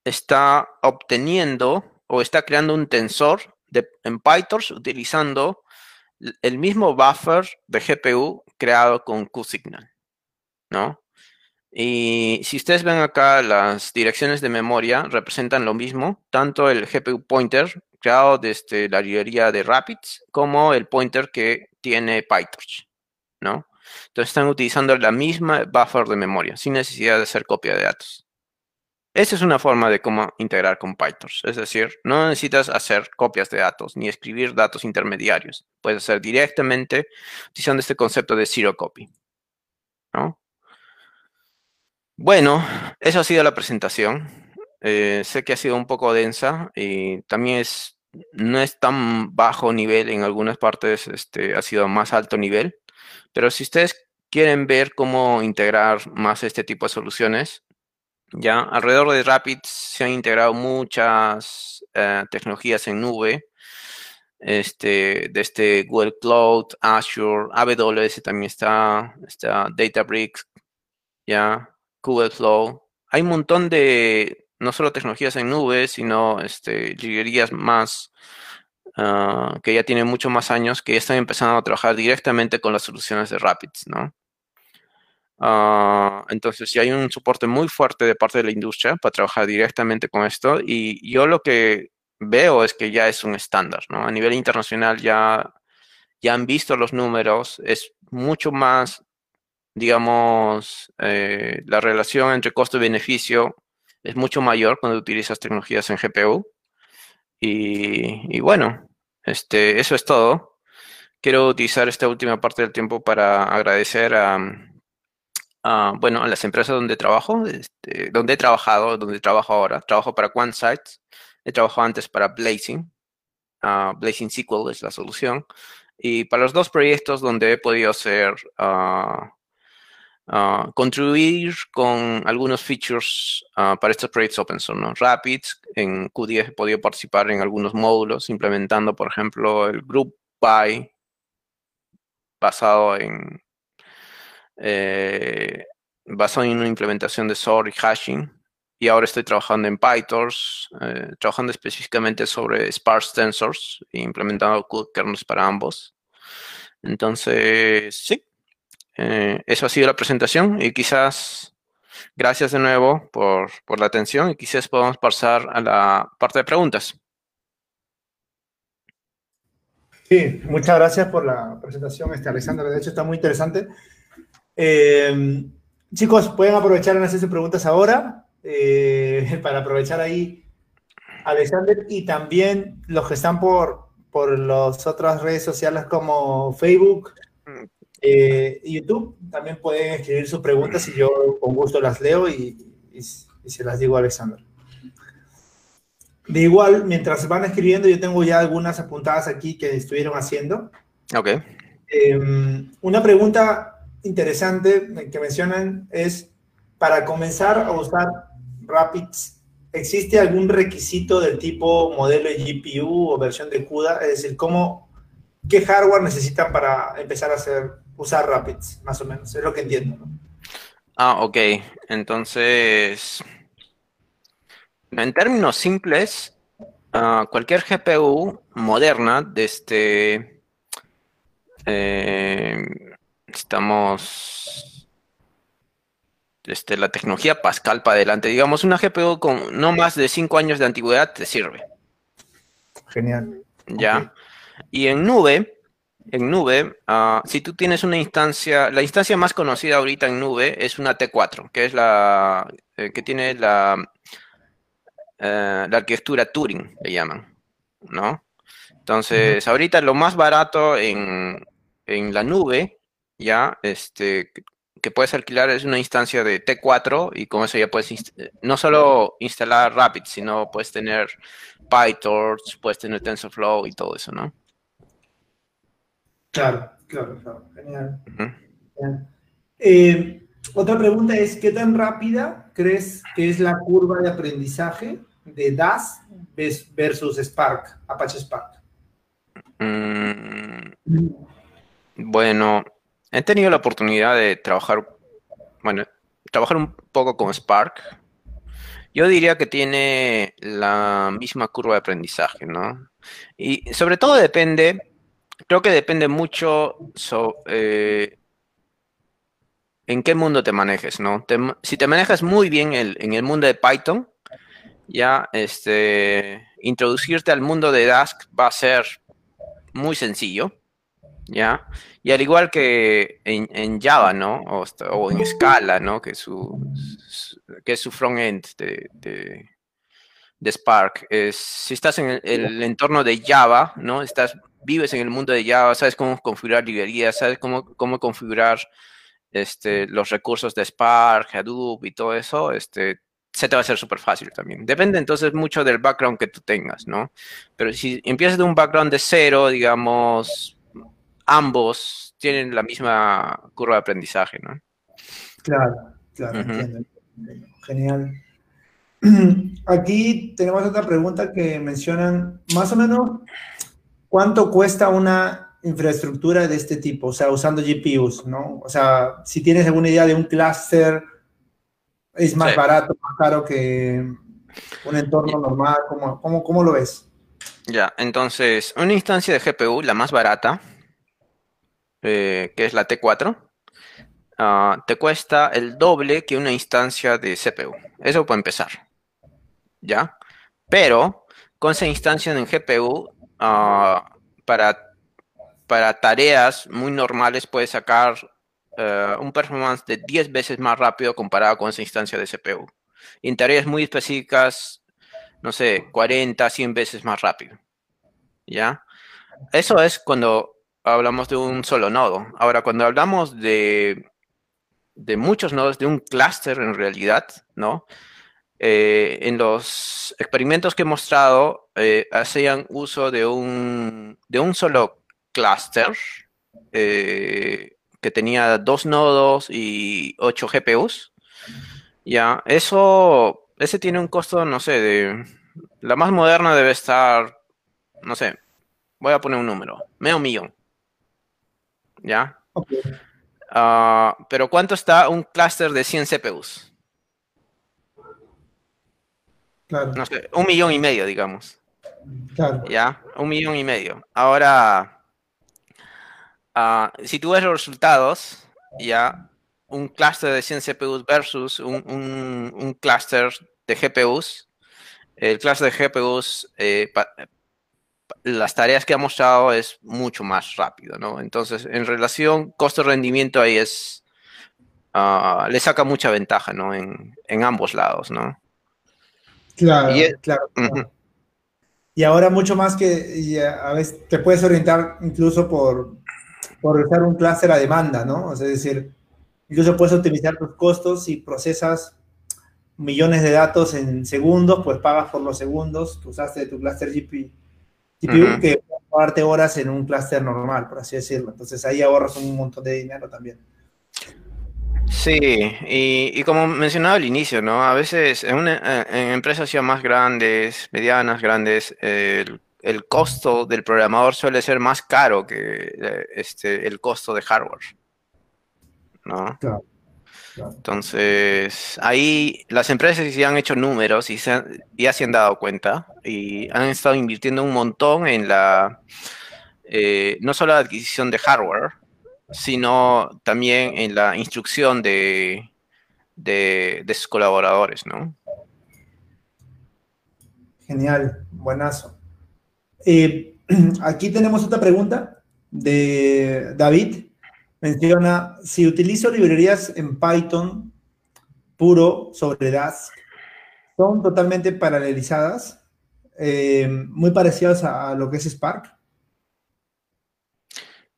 está obteniendo o está creando un tensor en PyTorch utilizando el mismo buffer de GPU creado con QSignal. ¿No? Y si ustedes ven acá, las direcciones de memoria representan lo mismo, tanto el GPU pointer creado desde la librería de Rapids como el pointer que tiene PyTorch, ¿no? Entonces están utilizando la misma buffer de memoria sin necesidad de hacer copia de datos. Esa es una forma de cómo integrar con PyTorch. Es decir, no necesitas hacer copias de datos ni escribir datos intermediarios. Puedes hacer directamente utilizando este concepto de zero copy. ¿no? Bueno, eso ha sido la presentación. Eh, sé que ha sido un poco densa y también es, no es tan bajo nivel, en algunas partes este, ha sido más alto nivel, pero si ustedes quieren ver cómo integrar más este tipo de soluciones, ya alrededor de Rapid se han integrado muchas eh, tecnologías en nube, este, desde este Google Cloud, Azure, AWS también está, está Databricks, ya, Google Flow. Hay un montón de, no solo tecnologías en nubes, sino este, librerías más ah, que ya tienen mucho más años, que ya están empezando a trabajar directamente con las soluciones de Rapids, ¿no? Ah, entonces, ya hay un soporte muy fuerte de parte de la industria para trabajar directamente con esto. Y yo lo que veo es que ya es un estándar, ¿no? A nivel internacional ya, ya han visto los números, es mucho más digamos, eh, la relación entre costo y beneficio es mucho mayor cuando utilizas tecnologías en GPU. Y, bueno, este, eso es todo. Quiero utilizar esta última parte del tiempo para agradecer a, bueno, a las empresas donde trabajo, este, donde he trabajado, donde trabajo ahora. Trabajo para QuantSites, he trabajado antes para Blazing. Uh, Blazing SQL es la solución. Y para los dos proyectos donde he podido hacer ah, Ah, contribuir con algunos features ah, para estos proyectos open source. ¿no? Rapids, en Q10 he podido participar en algunos módulos, implementando, por ejemplo, el Group By basado en, eh, basado en una implementación de SOR y hashing. Y ahora estoy trabajando en PyTorch, eh, trabajando específicamente sobre sparse tensors implementando kernels para ambos. Entonces, sí, eh, eso ha sido la presentación y quizás gracias de nuevo por, la atención y quizás podamos pasar a la parte de preguntas. Sí, muchas gracias por la presentación, este, Alexandra. De hecho, está muy interesante. Eh, chicos, pueden aprovechar en hacerse preguntas ahora eh, para aprovechar ahí, Alexander, y también los que están por, por las otras redes sociales como Facebook. Eh, YouTube. También pueden escribir sus preguntas y yo con gusto las leo y, se las digo a Alexander. De igual, mientras van escribiendo, yo tengo ya algunas apuntadas aquí que estuvieron haciendo. Ok. Em, una pregunta interesante que mencionan es, para comenzar a usar Rapids, ¿existe algún requisito del tipo modelo de GPU o versión de CUDA? Es decir, ¿cómo, ¿qué hardware necesitan para empezar a hacer, usar Rapids, más o menos? Es lo que entiendo. Ah, ok. Entonces, en términos simples, ah, cualquier GPU moderna, desde... Eh, estamos este, la tecnología Pascal para adelante. Digamos, una GPU con no más de 5 años de antigüedad te sirve. Genial. Ya. Y en nube, en nube, ah, si tú tienes una instancia, la instancia más conocida ahorita en nube es una T4, que es la eh, que tiene la, eh, la arquitectura Turing, le llaman, ¿no? Entonces, ahorita lo más barato en, en la nube, ya, este, que puedes alquilar es una instancia de T4 y con eso ya puedes no solo instalar Rapid, sino puedes tener PyTorch, puedes tener TensorFlow y todo eso, ¿no? Claro, claro, claro. Genial. Eh, otra pregunta es, ¿qué tan rápida crees que es la curva de aprendizaje de DAS versus Spark, Apache Spark? Mm, bueno, He tenido la oportunidad de trabajar, bueno, trabajar un poco con Spark. Yo diría que tiene la misma curva de aprendizaje, ¿no? Y sobre todo depende, creo que depende mucho sobre, en qué mundo te manejes, ¿no? si te manejas muy bien en el mundo de Python, ya, este, introducirte al mundo de Dask va a ser muy sencillo, ¿ya? Y al igual que en, Java, ¿no? O, en Scala, ¿no? Que, su, que es su front-end de, Spark. Es, si estás en el, entorno de Java, ¿no? Estás, vives en el mundo de Java, sabes cómo configurar librerías, sabes cómo, cómo configurar este, los recursos de Spark, Hadoop y todo eso, este, se te va a hacer súper fácil también. Depende entonces mucho del background que tú tengas, ¿no? Pero si empiezas de un background de cero, digamos, ambos tienen la misma curva de aprendizaje, ¿no? Claro, claro, entiendo. Genial. Aquí tenemos otra pregunta que mencionan, más o menos, ¿cuánto cuesta una infraestructura de este tipo? O sea, usando GPUs, ¿no? O sea, si tienes alguna idea de un clúster, ¿es más barato, más caro que un entorno normal? ¿Cómo, cómo lo ves? Ya, entonces, una instancia de GPU, la más barata, eh, que es la T4, ah, te cuesta el doble que una instancia de CPU. Eso puede empezar. ¿Ya? Pero con esa instancia en GPU, ah, para, para tareas muy normales puedes sacar eh, un performance de 10 veces más rápido comparado con esa instancia de CPU. Y en tareas muy específicas, no sé, 40, 100 veces más rápido. ¿Ya? Eso es cuando hablamos de un solo nodo. Ahora, cuando hablamos de, de muchos nodos, de un clúster en realidad, ¿no? Eh, en los experimentos que he mostrado, eh, hacían uso de un, de un solo clúster eh, que tenía dos nodos y ocho GPUs. Ya, eso, ese tiene un costo, no sé, de la más moderna debe estar, no sé, voy a poner un número, medio millón. ¿ya? Ah, pero ¿cuánto está un clúster de 100 CPUs? Claro. No sé, un millón y medio, digamos. Claro. ¿Ya? Un millón y medio. Ahora, ah, si tú ves los resultados, ya, un clúster de 100 CPUs versus un, un, clúster de GPUs, el clúster de GPUs eh, las tareas que ha mostrado es mucho más rápido, ¿no? Entonces, en relación costo-rendimiento ahí es, ah, le saca mucha ventaja, ¿no? En, ambos lados, ¿no? Claro, claro. Y ahora mucho más que a veces te puedes orientar incluso por, por usar un clúster a demanda, ¿no? es decir, incluso puedes optimizar tus costos si procesas millones de datos en segundos, pues pagas por los segundos que usaste tu clúster GPU, que pagarte horas en un clúster normal, por así decirlo. Entonces ahí ahorras un montón de dinero también. Sí, y, como mencionaba al inicio, ¿no? A veces en, empresas ya más grandes, medianas, grandes, el, costo del programador suele ser más caro que eh, este, el costo de hardware, ¿no? Entonces, ahí las empresas ya han hecho números y ya se han dado cuenta y han estado invirtiendo un montón en la, eh, no solo la adquisición de hardware, sino también en la instrucción de, de, sus colaboradores, ¿no? Genial, buenazo. Eh, aquí tenemos otra pregunta de David. Menciona, si utilizo librerías en Python puro sobre Dask, ¿son totalmente paralelizadas? Eh, muy parecidas a lo que es Spark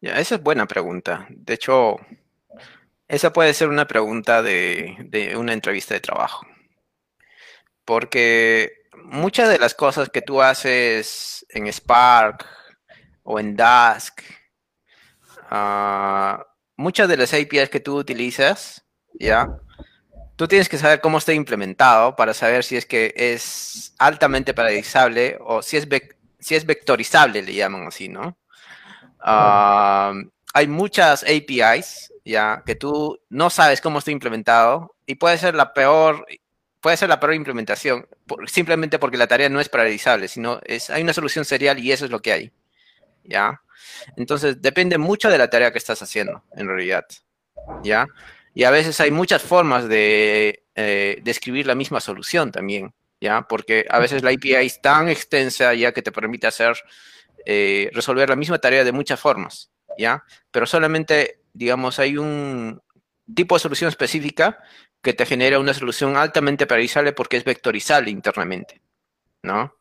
esa es buena pregunta. De hecho, esa puede ser una pregunta de, una entrevista de trabajo. Porque muchas de las cosas que tú haces en Spark o en Dask, ah, muchas de las APIs que tú utilizas, ¿ya? Tú tienes que saber cómo está implementado para saber si es que es altamente paralizable o si es, si es vectorizable, le llaman así, ¿no? Hay muchas APIs ya que tú no sabes cómo está implementado y puede ser la peor puede ser la peor implementación simplemente porque la tarea no es paralizable, sino es hay una solución serial y eso es lo que hay. ¿Ya? Entonces depende mucho de la tarea que estás haciendo en realidad. ¿Ya? Y a veces hay muchas formas de eh, describir la misma solución también, ¿ya? Porque a veces la API es tan extensa ya que te permite hacer eh, resolver la misma tarea de muchas formas, ¿ya? Pero solamente, digamos, hay un tipo de solución específica que te genera una solución altamente paralizable porque es vectorizable internamente, ¿no?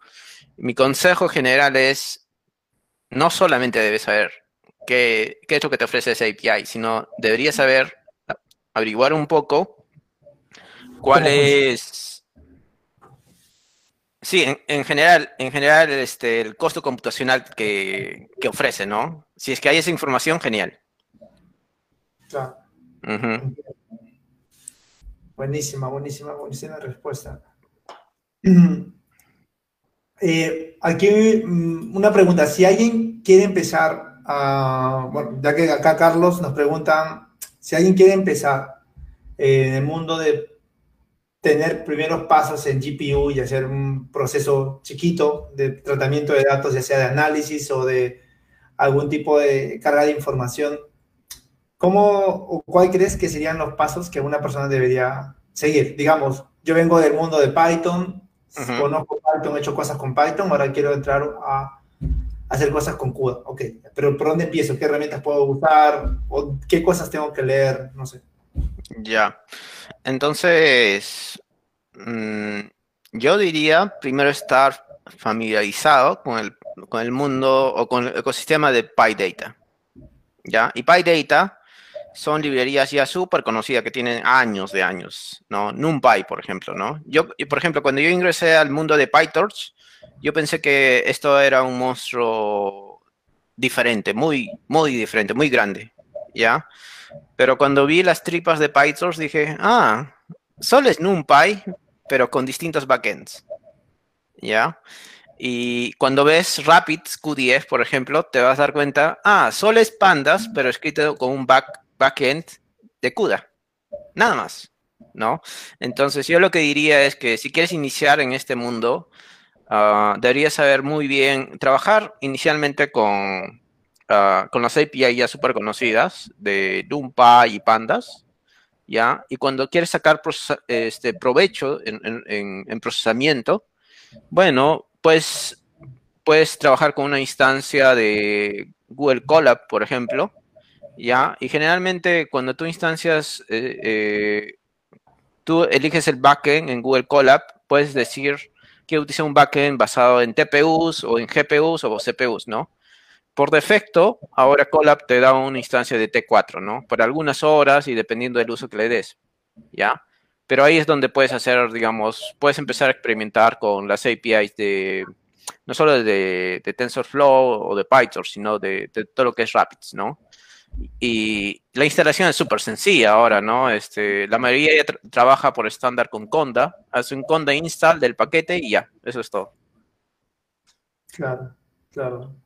Mi consejo general es, no solamente debes saber qué, qué es lo que te ofrece ese API, sino deberías saber, averiguar un poco cuál es Sí, en, general, en general este, el costo computacional que, ofrece, ¿no? Si es que hay esa información, genial. Claro. Buenísima, buenísima, buenísima respuesta. Eh, aquí mm, una pregunta, si alguien quiere empezar a, bueno, ya que acá Carlos nos pregunta, si alguien quiere empezar eh, en el mundo de tener primeros pasos en GPU y hacer un proceso chiquito de tratamiento de datos, ya sea de análisis o de algún tipo de carga de información, ¿cómo o cuál crees que serían los pasos que una persona debería seguir? Digamos, yo vengo del mundo de Python, conozco Python, he hecho cosas con Python, ahora quiero entrar a hacer cosas con CUDA. Ok, pero ¿por dónde empiezo? ¿Qué herramientas puedo usar? ¿O qué cosas tengo que leer? No sé. Ya. Entonces, mm, yo diría primero estar familiarizado con el, con el mundo o con el ecosistema de PyData. ¿Ya? Y PyData son librerías ya súper conocidas que tienen años de años, ¿no? NumPy, por ejemplo, ¿no? Yo, por ejemplo, cuando yo ingresé al mundo de PyTorch, yo pensé que esto era un monstruo diferente, muy, muy diferente, muy grande, ¿ya? Pero cuando vi las tripas de PyTorch dije, ah, solo es NumPy, pero con distintos backends. ¿Ya? Y cuando ves Rapids QDF, por ejemplo, te vas a dar cuenta, ah, solo es Pandas, pero escrito con un back, backend de CUDA. Nada más, ¿no? Entonces yo lo que diría es que si quieres iniciar en este mundo, uh, deberías saber muy bien, trabajar inicialmente con Ah, con las API ya súper conocidas de NumPy y Pandas, ¿ya? Y cuando quieres sacar este, provecho en, procesamiento, bueno, pues puedes trabajar con una instancia de Google Colab, por ejemplo, ¿ya? Y generalmente cuando tú instancias, eh, eh, tú eliges el backend en Google Colab, puedes decir, quiero utilizar un backend basado en TPUs o en GPUs o CPUs, ¿no? Por defecto, ahora Colab te da una instancia de T4, ¿no? Por algunas horas y dependiendo del uso que le des, ¿ya? Pero ahí es donde puedes hacer, digamos, puedes empezar a experimentar con las APIs de, no solo de, TensorFlow o de Python, sino de, todo lo que es Rapids, ¿no? Y la instalación es súper sencilla ahora, ¿no? Este, la mayoría trabaja por estándar con Conda, hace un Conda install del paquete y ya, eso es todo. Claro, claro.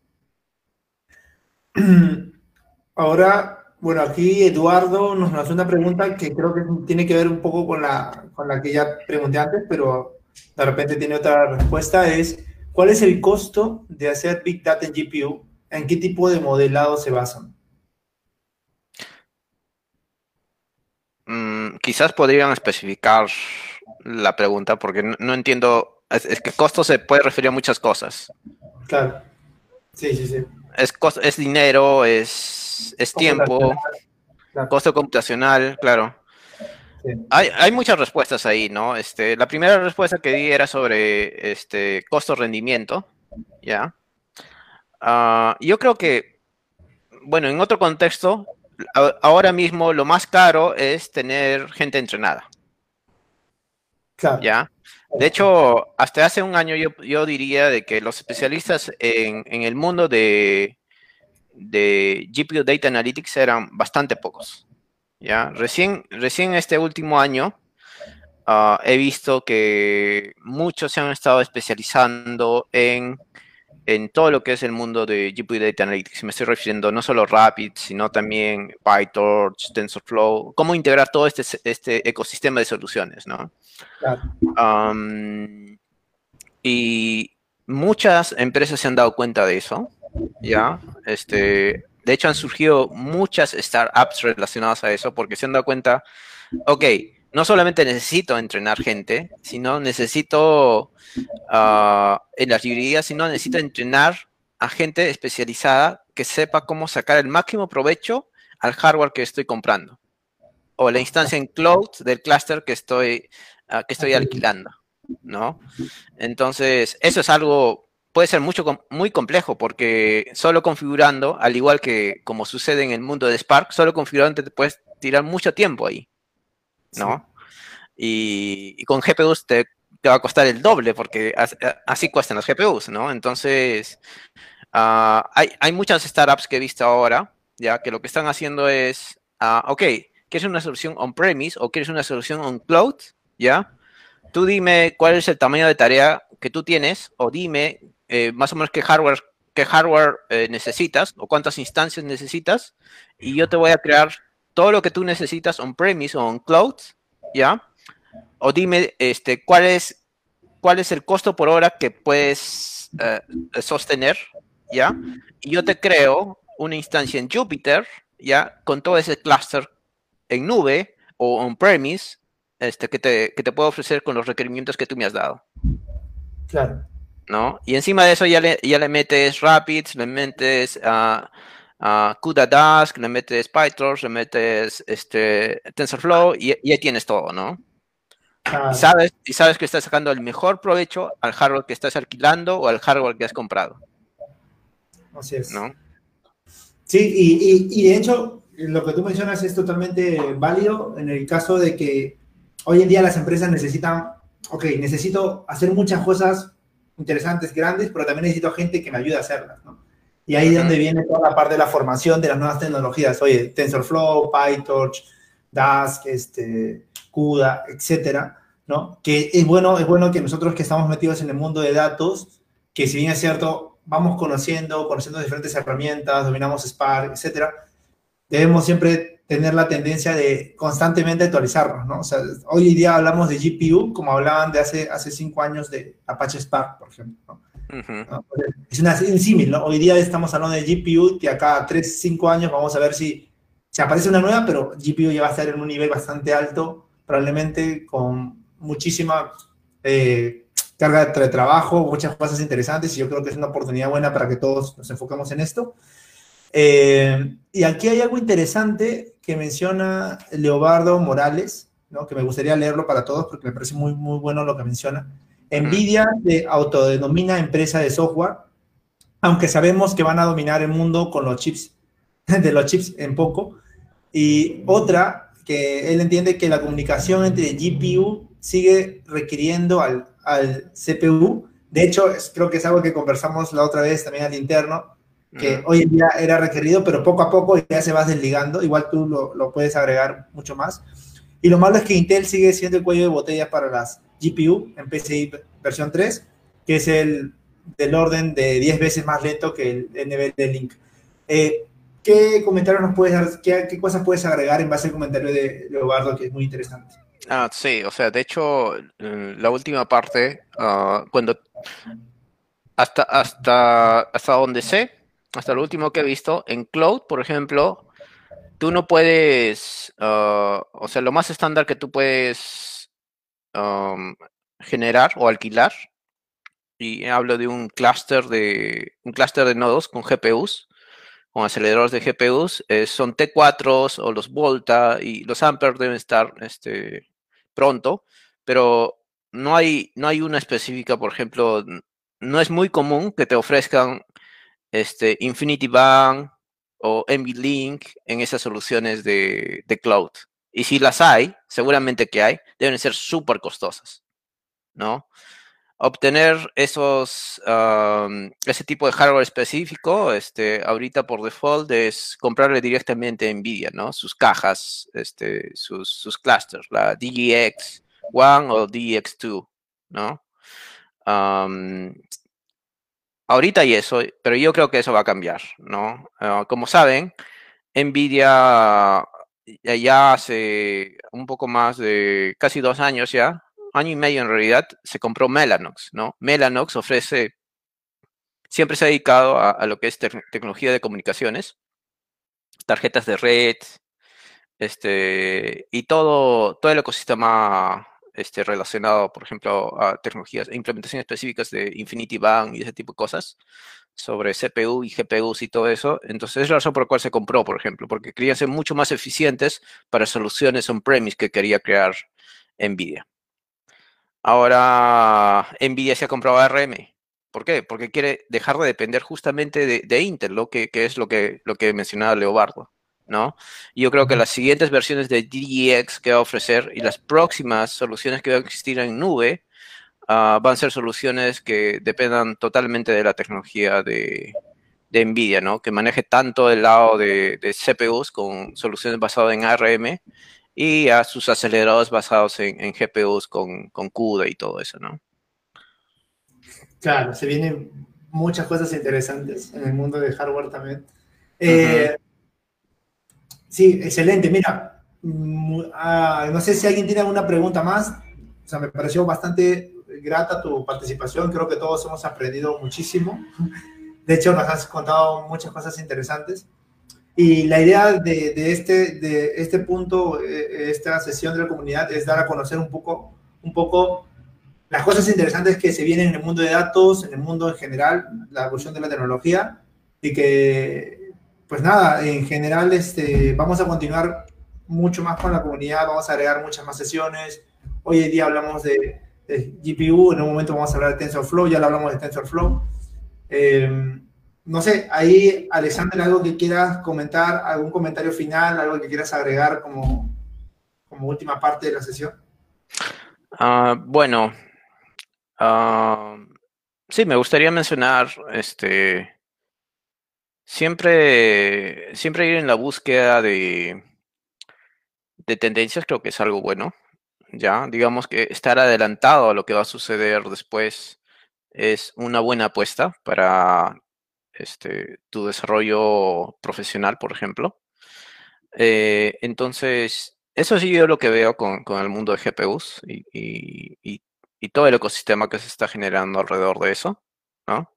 Ahora, bueno, aquí Eduardo nos hace una pregunta que creo que tiene que ver un poco con la, con la que ya pregunté antes, pero de repente tiene otra respuesta, es ¿cuál es el costo de hacer Big Data en GPU? ¿En qué tipo de modelado se basan? Mm, quizás podrían especificar la pregunta porque no, entiendo, es, es, que costo se puede referir a muchas cosas. Claro, sí, sí, sí es, es dinero, es, es tiempo, costo computacional, claro. Hay, hay, muchas respuestas ahí, ¿no? Este, la primera respuesta que di era sobre este, costo-rendimiento, ¿ya? Ah, yo creo que, bueno, en otro contexto, ahora mismo lo más caro es tener gente entrenada. ¿Ya? De hecho, hasta hace un año yo, diría de que los especialistas en, el mundo de, de, GPU Data Analytics eran bastante pocos. ¿ya? Recién, recién este último año ah, he visto que muchos se han estado especializando en, en todo lo que es el mundo de GPU Data Analytics. Me estoy refiriendo no solo Rapid, sino también PyTorch, TensorFlow, cómo integrar todo este, este ecosistema de soluciones, ¿no? y muchas empresas se han dado cuenta de eso, ¿ya? Este, de hecho, han surgido muchas startups relacionadas a eso porque se han dado cuenta, ok, no solamente necesito entrenar gente, sino necesito ah, en las librerías, sino necesito entrenar a gente especializada que sepa cómo sacar el máximo provecho al hardware que estoy comprando o la instancia en cloud del cluster que estoy que estoy alquilando, ¿no? Entonces, eso es algo, puede ser mucho, muy complejo porque solo configurando, al igual que como sucede en el mundo de Spark, solo configurando te puedes tirar mucho tiempo ahí, ¿no? Y, con GPUs te, va a costar el doble porque así, cuestan las GPUs, ¿no? Entonces, ah, hay, hay, muchas startups que he visto ahora, ya que lo que están haciendo es, uh, ok, ¿quieres una solución on-premise o quieres una solución on-cloud? ¿ya? Tú dime cuál es el tamaño de tarea que tú tienes o dime eh, más o menos qué hardware, qué hardware eh, necesitas o cuántas instancias necesitas y yo te voy a crear todo lo que tú necesitas on-premise o on-cloud, ¿ya? O dime este, cuál, es, cuál es el costo por hora que puedes eh, sostener, ¿ya? Y yo te creo una instancia en Jupyter, ¿ya? Con todo ese cluster en nube o on-premise este, que, te, que te puedo ofrecer con los requerimientos que tú me has dado. Claro. ¿No? Y encima de eso ya le, ya le metes Rapids, le metes a CUDA Dask, le metes PyTorch, le metes este, TensorFlow y, y ahí tienes todo, ¿no? Y, sabes, y sabes que estás sacando el mejor provecho al hardware que estás alquilando o al hardware que has comprado. Así es. ¿No? Sí, y, y, y de hecho, lo que tú mencionas es totalmente válido en el caso de que hoy en día las empresas necesitan, ok, necesito hacer muchas cosas interesantes, grandes, pero también necesito gente que me ayude a hacerlas, ¿no? Y ahí es donde viene toda la parte de la formación de las nuevas tecnologías. Oye, TensorFlow, PyTorch, Dask, este, CUDA, etcétera, ¿no? Que es bueno, es bueno que nosotros que estamos metidos en el mundo de datos, que si bien es cierto, vamos conociendo, conociendo diferentes herramientas, dominamos Spark, etcétera, debemos siempre tener la tendencia de constantemente actualizarnos, ¿no? O sea, hoy día hablamos de GPU como hablaban de hace, hace cinco años de Apache Spark, por ejemplo, ¿no? Es una, un símil. Hoy día estamos hablando de GPU que acá tres, cinco años vamos a ver si se aparece una nueva, pero GPU ya va a estar en un nivel bastante alto, probablemente con muchísima eh, carga de trabajo, muchas cosas interesantes y yo creo que es una oportunidad buena para que todos nos enfoquemos en esto. Eh, y aquí hay algo interesante que menciona Leobardo Morales, ¿no? que me gustaría leerlo para todos porque me parece muy, muy bueno lo que menciona. Nvidia se autodenomina empresa de software, aunque sabemos que van a dominar el mundo con los chips, de los chips en poco. Y otra, que él entiende que la comunicación entre GPU sigue requiriendo al, al CPU. De hecho, creo que es algo que conversamos la otra vez también al interno, que hoy en día era requerido, pero poco a poco ya se va desligando. Igual tú lo, lo, puedes agregar mucho más. Y lo malo es que Intel sigue siendo el cuello de botella para las GPU en PCI versión 3, que es el del orden de 10 veces más lento que el, de Link. Eh, ¿Qué comentarios nos puedes dar, qué, qué, cosas puedes agregar en base al comentario de Leobardo, que es muy interesante? Ah, sí, o sea, de hecho, la última parte, uh, cuando hasta, hasta, hasta donde sé, hasta lo último que he visto, en Cloud, por ejemplo, tú no puedes, uh, o sea, lo más estándar que tú puedes generar o alquilar, y hablo de un clúster de un clúster de nodos con GPUs, con aceleradores de GPUs, eh, son T4s o los Volta y los Ampere deben estar este, pronto, pero no hay, no hay una específica, por ejemplo, no es muy común que te ofrezcan este, Infinity Bang o NVLink en esas soluciones de, de cloud. Y si las hay, seguramente que hay, deben ser súper costosas, ¿no? Obtener esos, ese tipo de hardware específico, este, ahorita por default es comprarle directamente a NVIDIA, ¿no? Sus cajas, este, sus, sus clusters, la DGX1 o DGX2, ¿no? ahorita y eso, pero yo creo que eso va a cambiar, ¿no? Ah, como saben, NVIDIA ya hace un poco más de casi dos años ya, año y medio en realidad, se compró Mellanox, ¿no? Mellanox ofrece, siempre se ha dedicado a, lo que es tecnología de comunicaciones, tarjetas de red, este, y todo, todo el ecosistema este, relacionado, por ejemplo, a tecnologías, e implementaciones específicas de Infinity Band y ese tipo de cosas, sobre CPU y GPUs y todo eso. Entonces, es la razón por la cual se compró, por ejemplo, porque querían ser mucho más eficientes para soluciones on-premise que quería crear NVIDIA. Ahora, NVIDIA se ha comprado ARM. ¿Por qué? Porque quiere dejar de depender justamente de, Intel, lo que, que, es lo que, lo que mencionaba Leobardo. ¿no? Yo creo que las siguientes versiones de DGX que va a ofrecer y las próximas soluciones que van a existir en nube uh, van a ser soluciones que dependan totalmente de la tecnología de, de NVIDIA, ¿no? Que maneje tanto el lado de, de, CPUs con soluciones basadas en ARM y a sus aceleradores basados en, en GPUs con, con, CUDA y todo eso, ¿no? Claro, se vienen muchas cosas interesantes en el mundo de hardware también. Eh, Sí, excelente. Mira, mm, ah, no sé si alguien tiene alguna pregunta más. O sea, me pareció bastante grata tu participación. Creo que todos hemos aprendido muchísimo. De hecho, nos has contado muchas cosas interesantes. Y la idea de, de este, de este punto, eh, esta sesión de la comunidad, es dar a conocer un poco, un poco las cosas interesantes que se vienen en el mundo de datos, en el mundo en general, la evolución de la tecnología, y que pues nada, en general este, vamos a continuar mucho más con la comunidad, vamos a agregar muchas más sesiones. Hoy en día hablamos de, GPU, en un momento vamos a hablar de TensorFlow, ya lo hablamos de TensorFlow. Em, no sé, ahí, Alexander, algo que quieras comentar, algún comentario final, algo que quieras agregar como, como última parte de la sesión. Ah, bueno, ah, sí, me gustaría mencionar este, Siempre, siempre ir en la búsqueda de, de tendencias creo que es algo bueno. Ya, digamos que estar adelantado a lo que va a suceder después es una buena apuesta para este, tu desarrollo profesional, por ejemplo. Eh, entonces, eso sí yo lo que veo con, el mundo de GPUs y, todo el ecosistema que se está generando alrededor de eso, ¿no?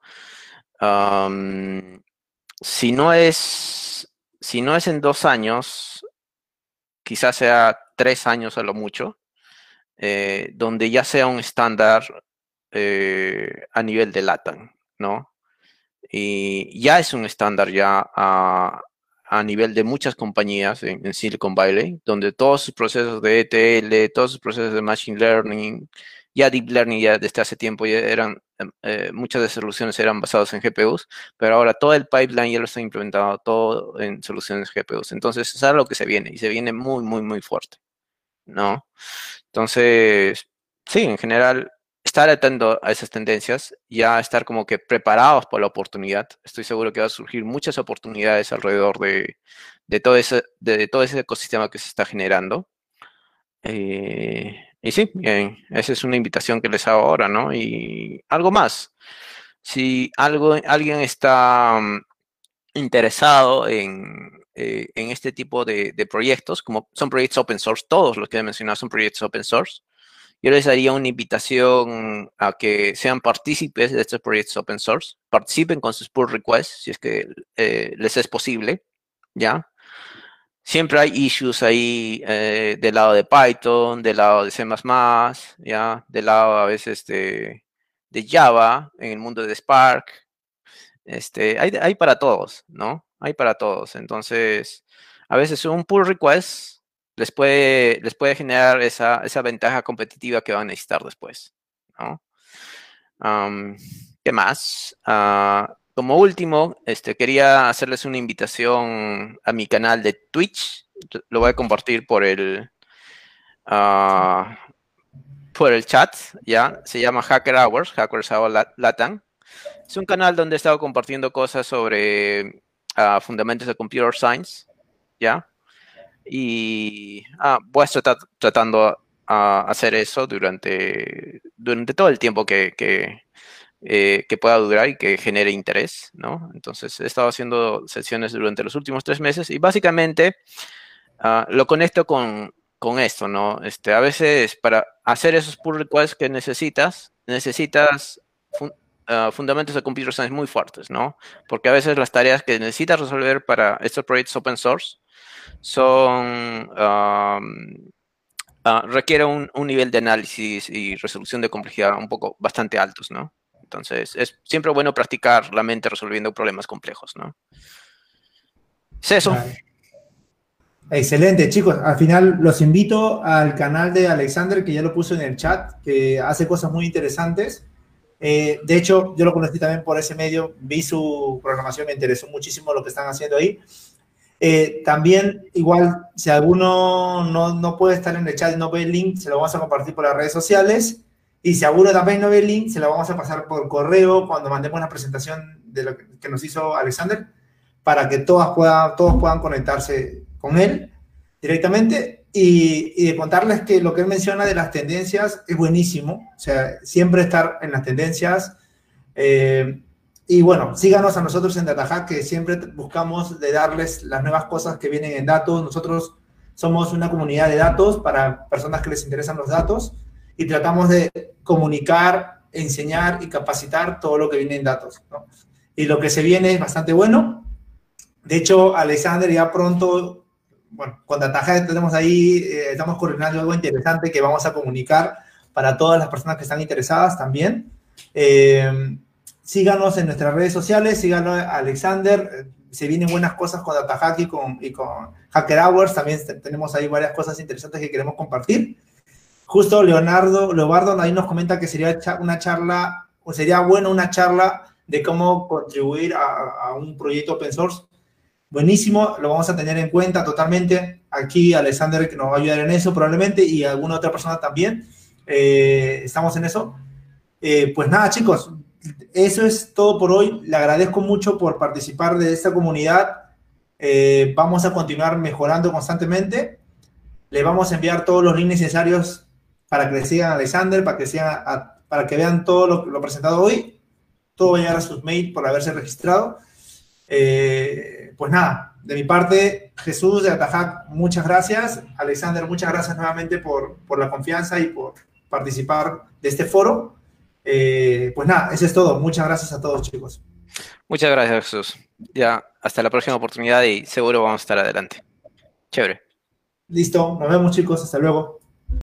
si no es, si no es en dos años, quizás sea tres años a lo mucho, eh, donde ya sea un estándar eh, a nivel de LATAM, ¿no? Y ya es un estándar ya a, nivel de muchas compañías en, en, Silicon Valley, donde todos sus procesos de ETL, todos sus procesos de Machine Learning ya Deep Learning ya desde hace tiempo ya eran, em, eh, muchas de esas soluciones eran basadas en GPUs, pero ahora todo el pipeline ya lo está implementado todo en soluciones GPUs. Entonces, es algo que se viene y se viene muy, muy, muy fuerte, ¿no? Entonces, sí, en general, estar atento a esas tendencias, ya estar como que preparados por la oportunidad. Estoy seguro que va a surgir muchas oportunidades alrededor de, de todo, ese, de, todo ese ecosistema que se está generando. Eh, y sí, bien, esa es una invitación que les hago ahora, ¿no? Y algo más. Si algo, alguien está mm, interesado en, eh, en este tipo de, de, proyectos, como son proyectos open source, todos los que he mencionado son proyectos open source, yo les haría una invitación a que sean partícipes de estos proyectos open source, participen con sus pull requests, si es que eh, les es posible, ¿ya? Siempre hay issues ahí eh, del lado de Python, del lado de C++, ¿ya? Del lado a veces de, de Java, en el mundo de Spark. Este, hay, hay para todos, ¿no? Hay para todos. Entonces, a veces un pull request les puede, les puede generar esa, esa ventaja competitiva que van a necesitar después. ¿no? ¿Qué más? Uh, como último, este, quería hacerles una invitación a mi canal de Twitch. Lo voy a compartir por el, uh, por el chat, ¿ya? Se llama Hacker Hours, Hackers Hours Latam. Es un canal donde he estado compartiendo cosas sobre fundamentos de Computer Science, ¿ya? Y ah, voy a estar tratando a hacer eso durante, durante todo el tiempo que, que, eh, que, pueda durar y que genere interés, ¿no? Entonces he estado haciendo sesiones durante los últimos tres meses y básicamente uh, lo conecto con, con, esto, ¿no? Este, a veces para hacer esos pull requests que necesitas, necesitas uh, fundamentos de computer science muy fuertes, ¿no? Porque a veces las tareas que necesitas resolver para estos proyectos open source son um, uh, requiere un, un, nivel de análisis y resolución de complejidad un poco bastante altos, ¿no? Entonces, es siempre bueno practicar la mente resolviendo problemas complejos, ¿no? Es eso. Excelente, chicos. Al final los invito al canal de Alexander, que ya lo puso en el chat, que hace cosas muy interesantes. Eh, de hecho, yo lo conocí también por ese medio, vi su programación, me interesó muchísimo lo que están haciendo ahí. Eh, también, igual, si alguno no, no, puede estar en el chat y no ve el link, se lo vamos a compartir por las redes sociales. Y si alguno también no ve el link, se lo vamos a pasar por correo cuando mandemos la presentación de lo que, nos hizo Alexander, para que todas puedan, todos puedan conectarse con él directamente. Y, de contarles que lo que él menciona de las tendencias es buenísimo. O sea, siempre estar en las tendencias. Eh, y bueno, síganos a nosotros en DataHack, que siempre buscamos de darles las nuevas cosas que vienen en datos. Nosotros somos una comunidad de datos para personas que les interesan los datos y tratamos de comunicar, enseñar y capacitar todo lo que viene en datos. Y lo que se viene es bastante bueno. De hecho, Alexander ya pronto, bueno, con DataHack tenemos ahí, eh, estamos coordinando algo interesante que vamos a comunicar para todas las personas que están interesadas también. Eh, Síganos en nuestras redes sociales, síganos a Alexander. Se vienen buenas cosas con DataHack y con, y con Hacker Hours. También tenemos ahí varias cosas interesantes que queremos compartir. Justo Leonardo, Leobardo ahí nos comenta que sería una charla, o sería bueno una charla de cómo contribuir a, a un proyecto open source. Buenísimo, lo vamos a tener en cuenta totalmente. Aquí Alexander que nos va a ayudar en eso probablemente y alguna otra persona también. Eh, estamos en eso. Eh, pues nada, chicos, eso es todo por hoy. Le agradezco mucho por participar de esta comunidad. Eh, vamos a continuar mejorando constantemente. Le vamos a enviar todos los links necesarios para que le sigan a Alexander, para que, sigan para que vean todo lo, presentado hoy. Todo va a llegar a sus mails por haberse registrado. Eh, pues nada, de mi parte, Jesús de Atajac, muchas gracias. Alexander, muchas gracias nuevamente por, por la confianza y por participar de este foro. Eh, pues nada, eso es todo. Muchas gracias a todos, chicos. Muchas gracias, Jesús. Ya, hasta la próxima oportunidad y seguro vamos a estar adelante. Chévere. Listo, nos vemos, chicos. Hasta luego.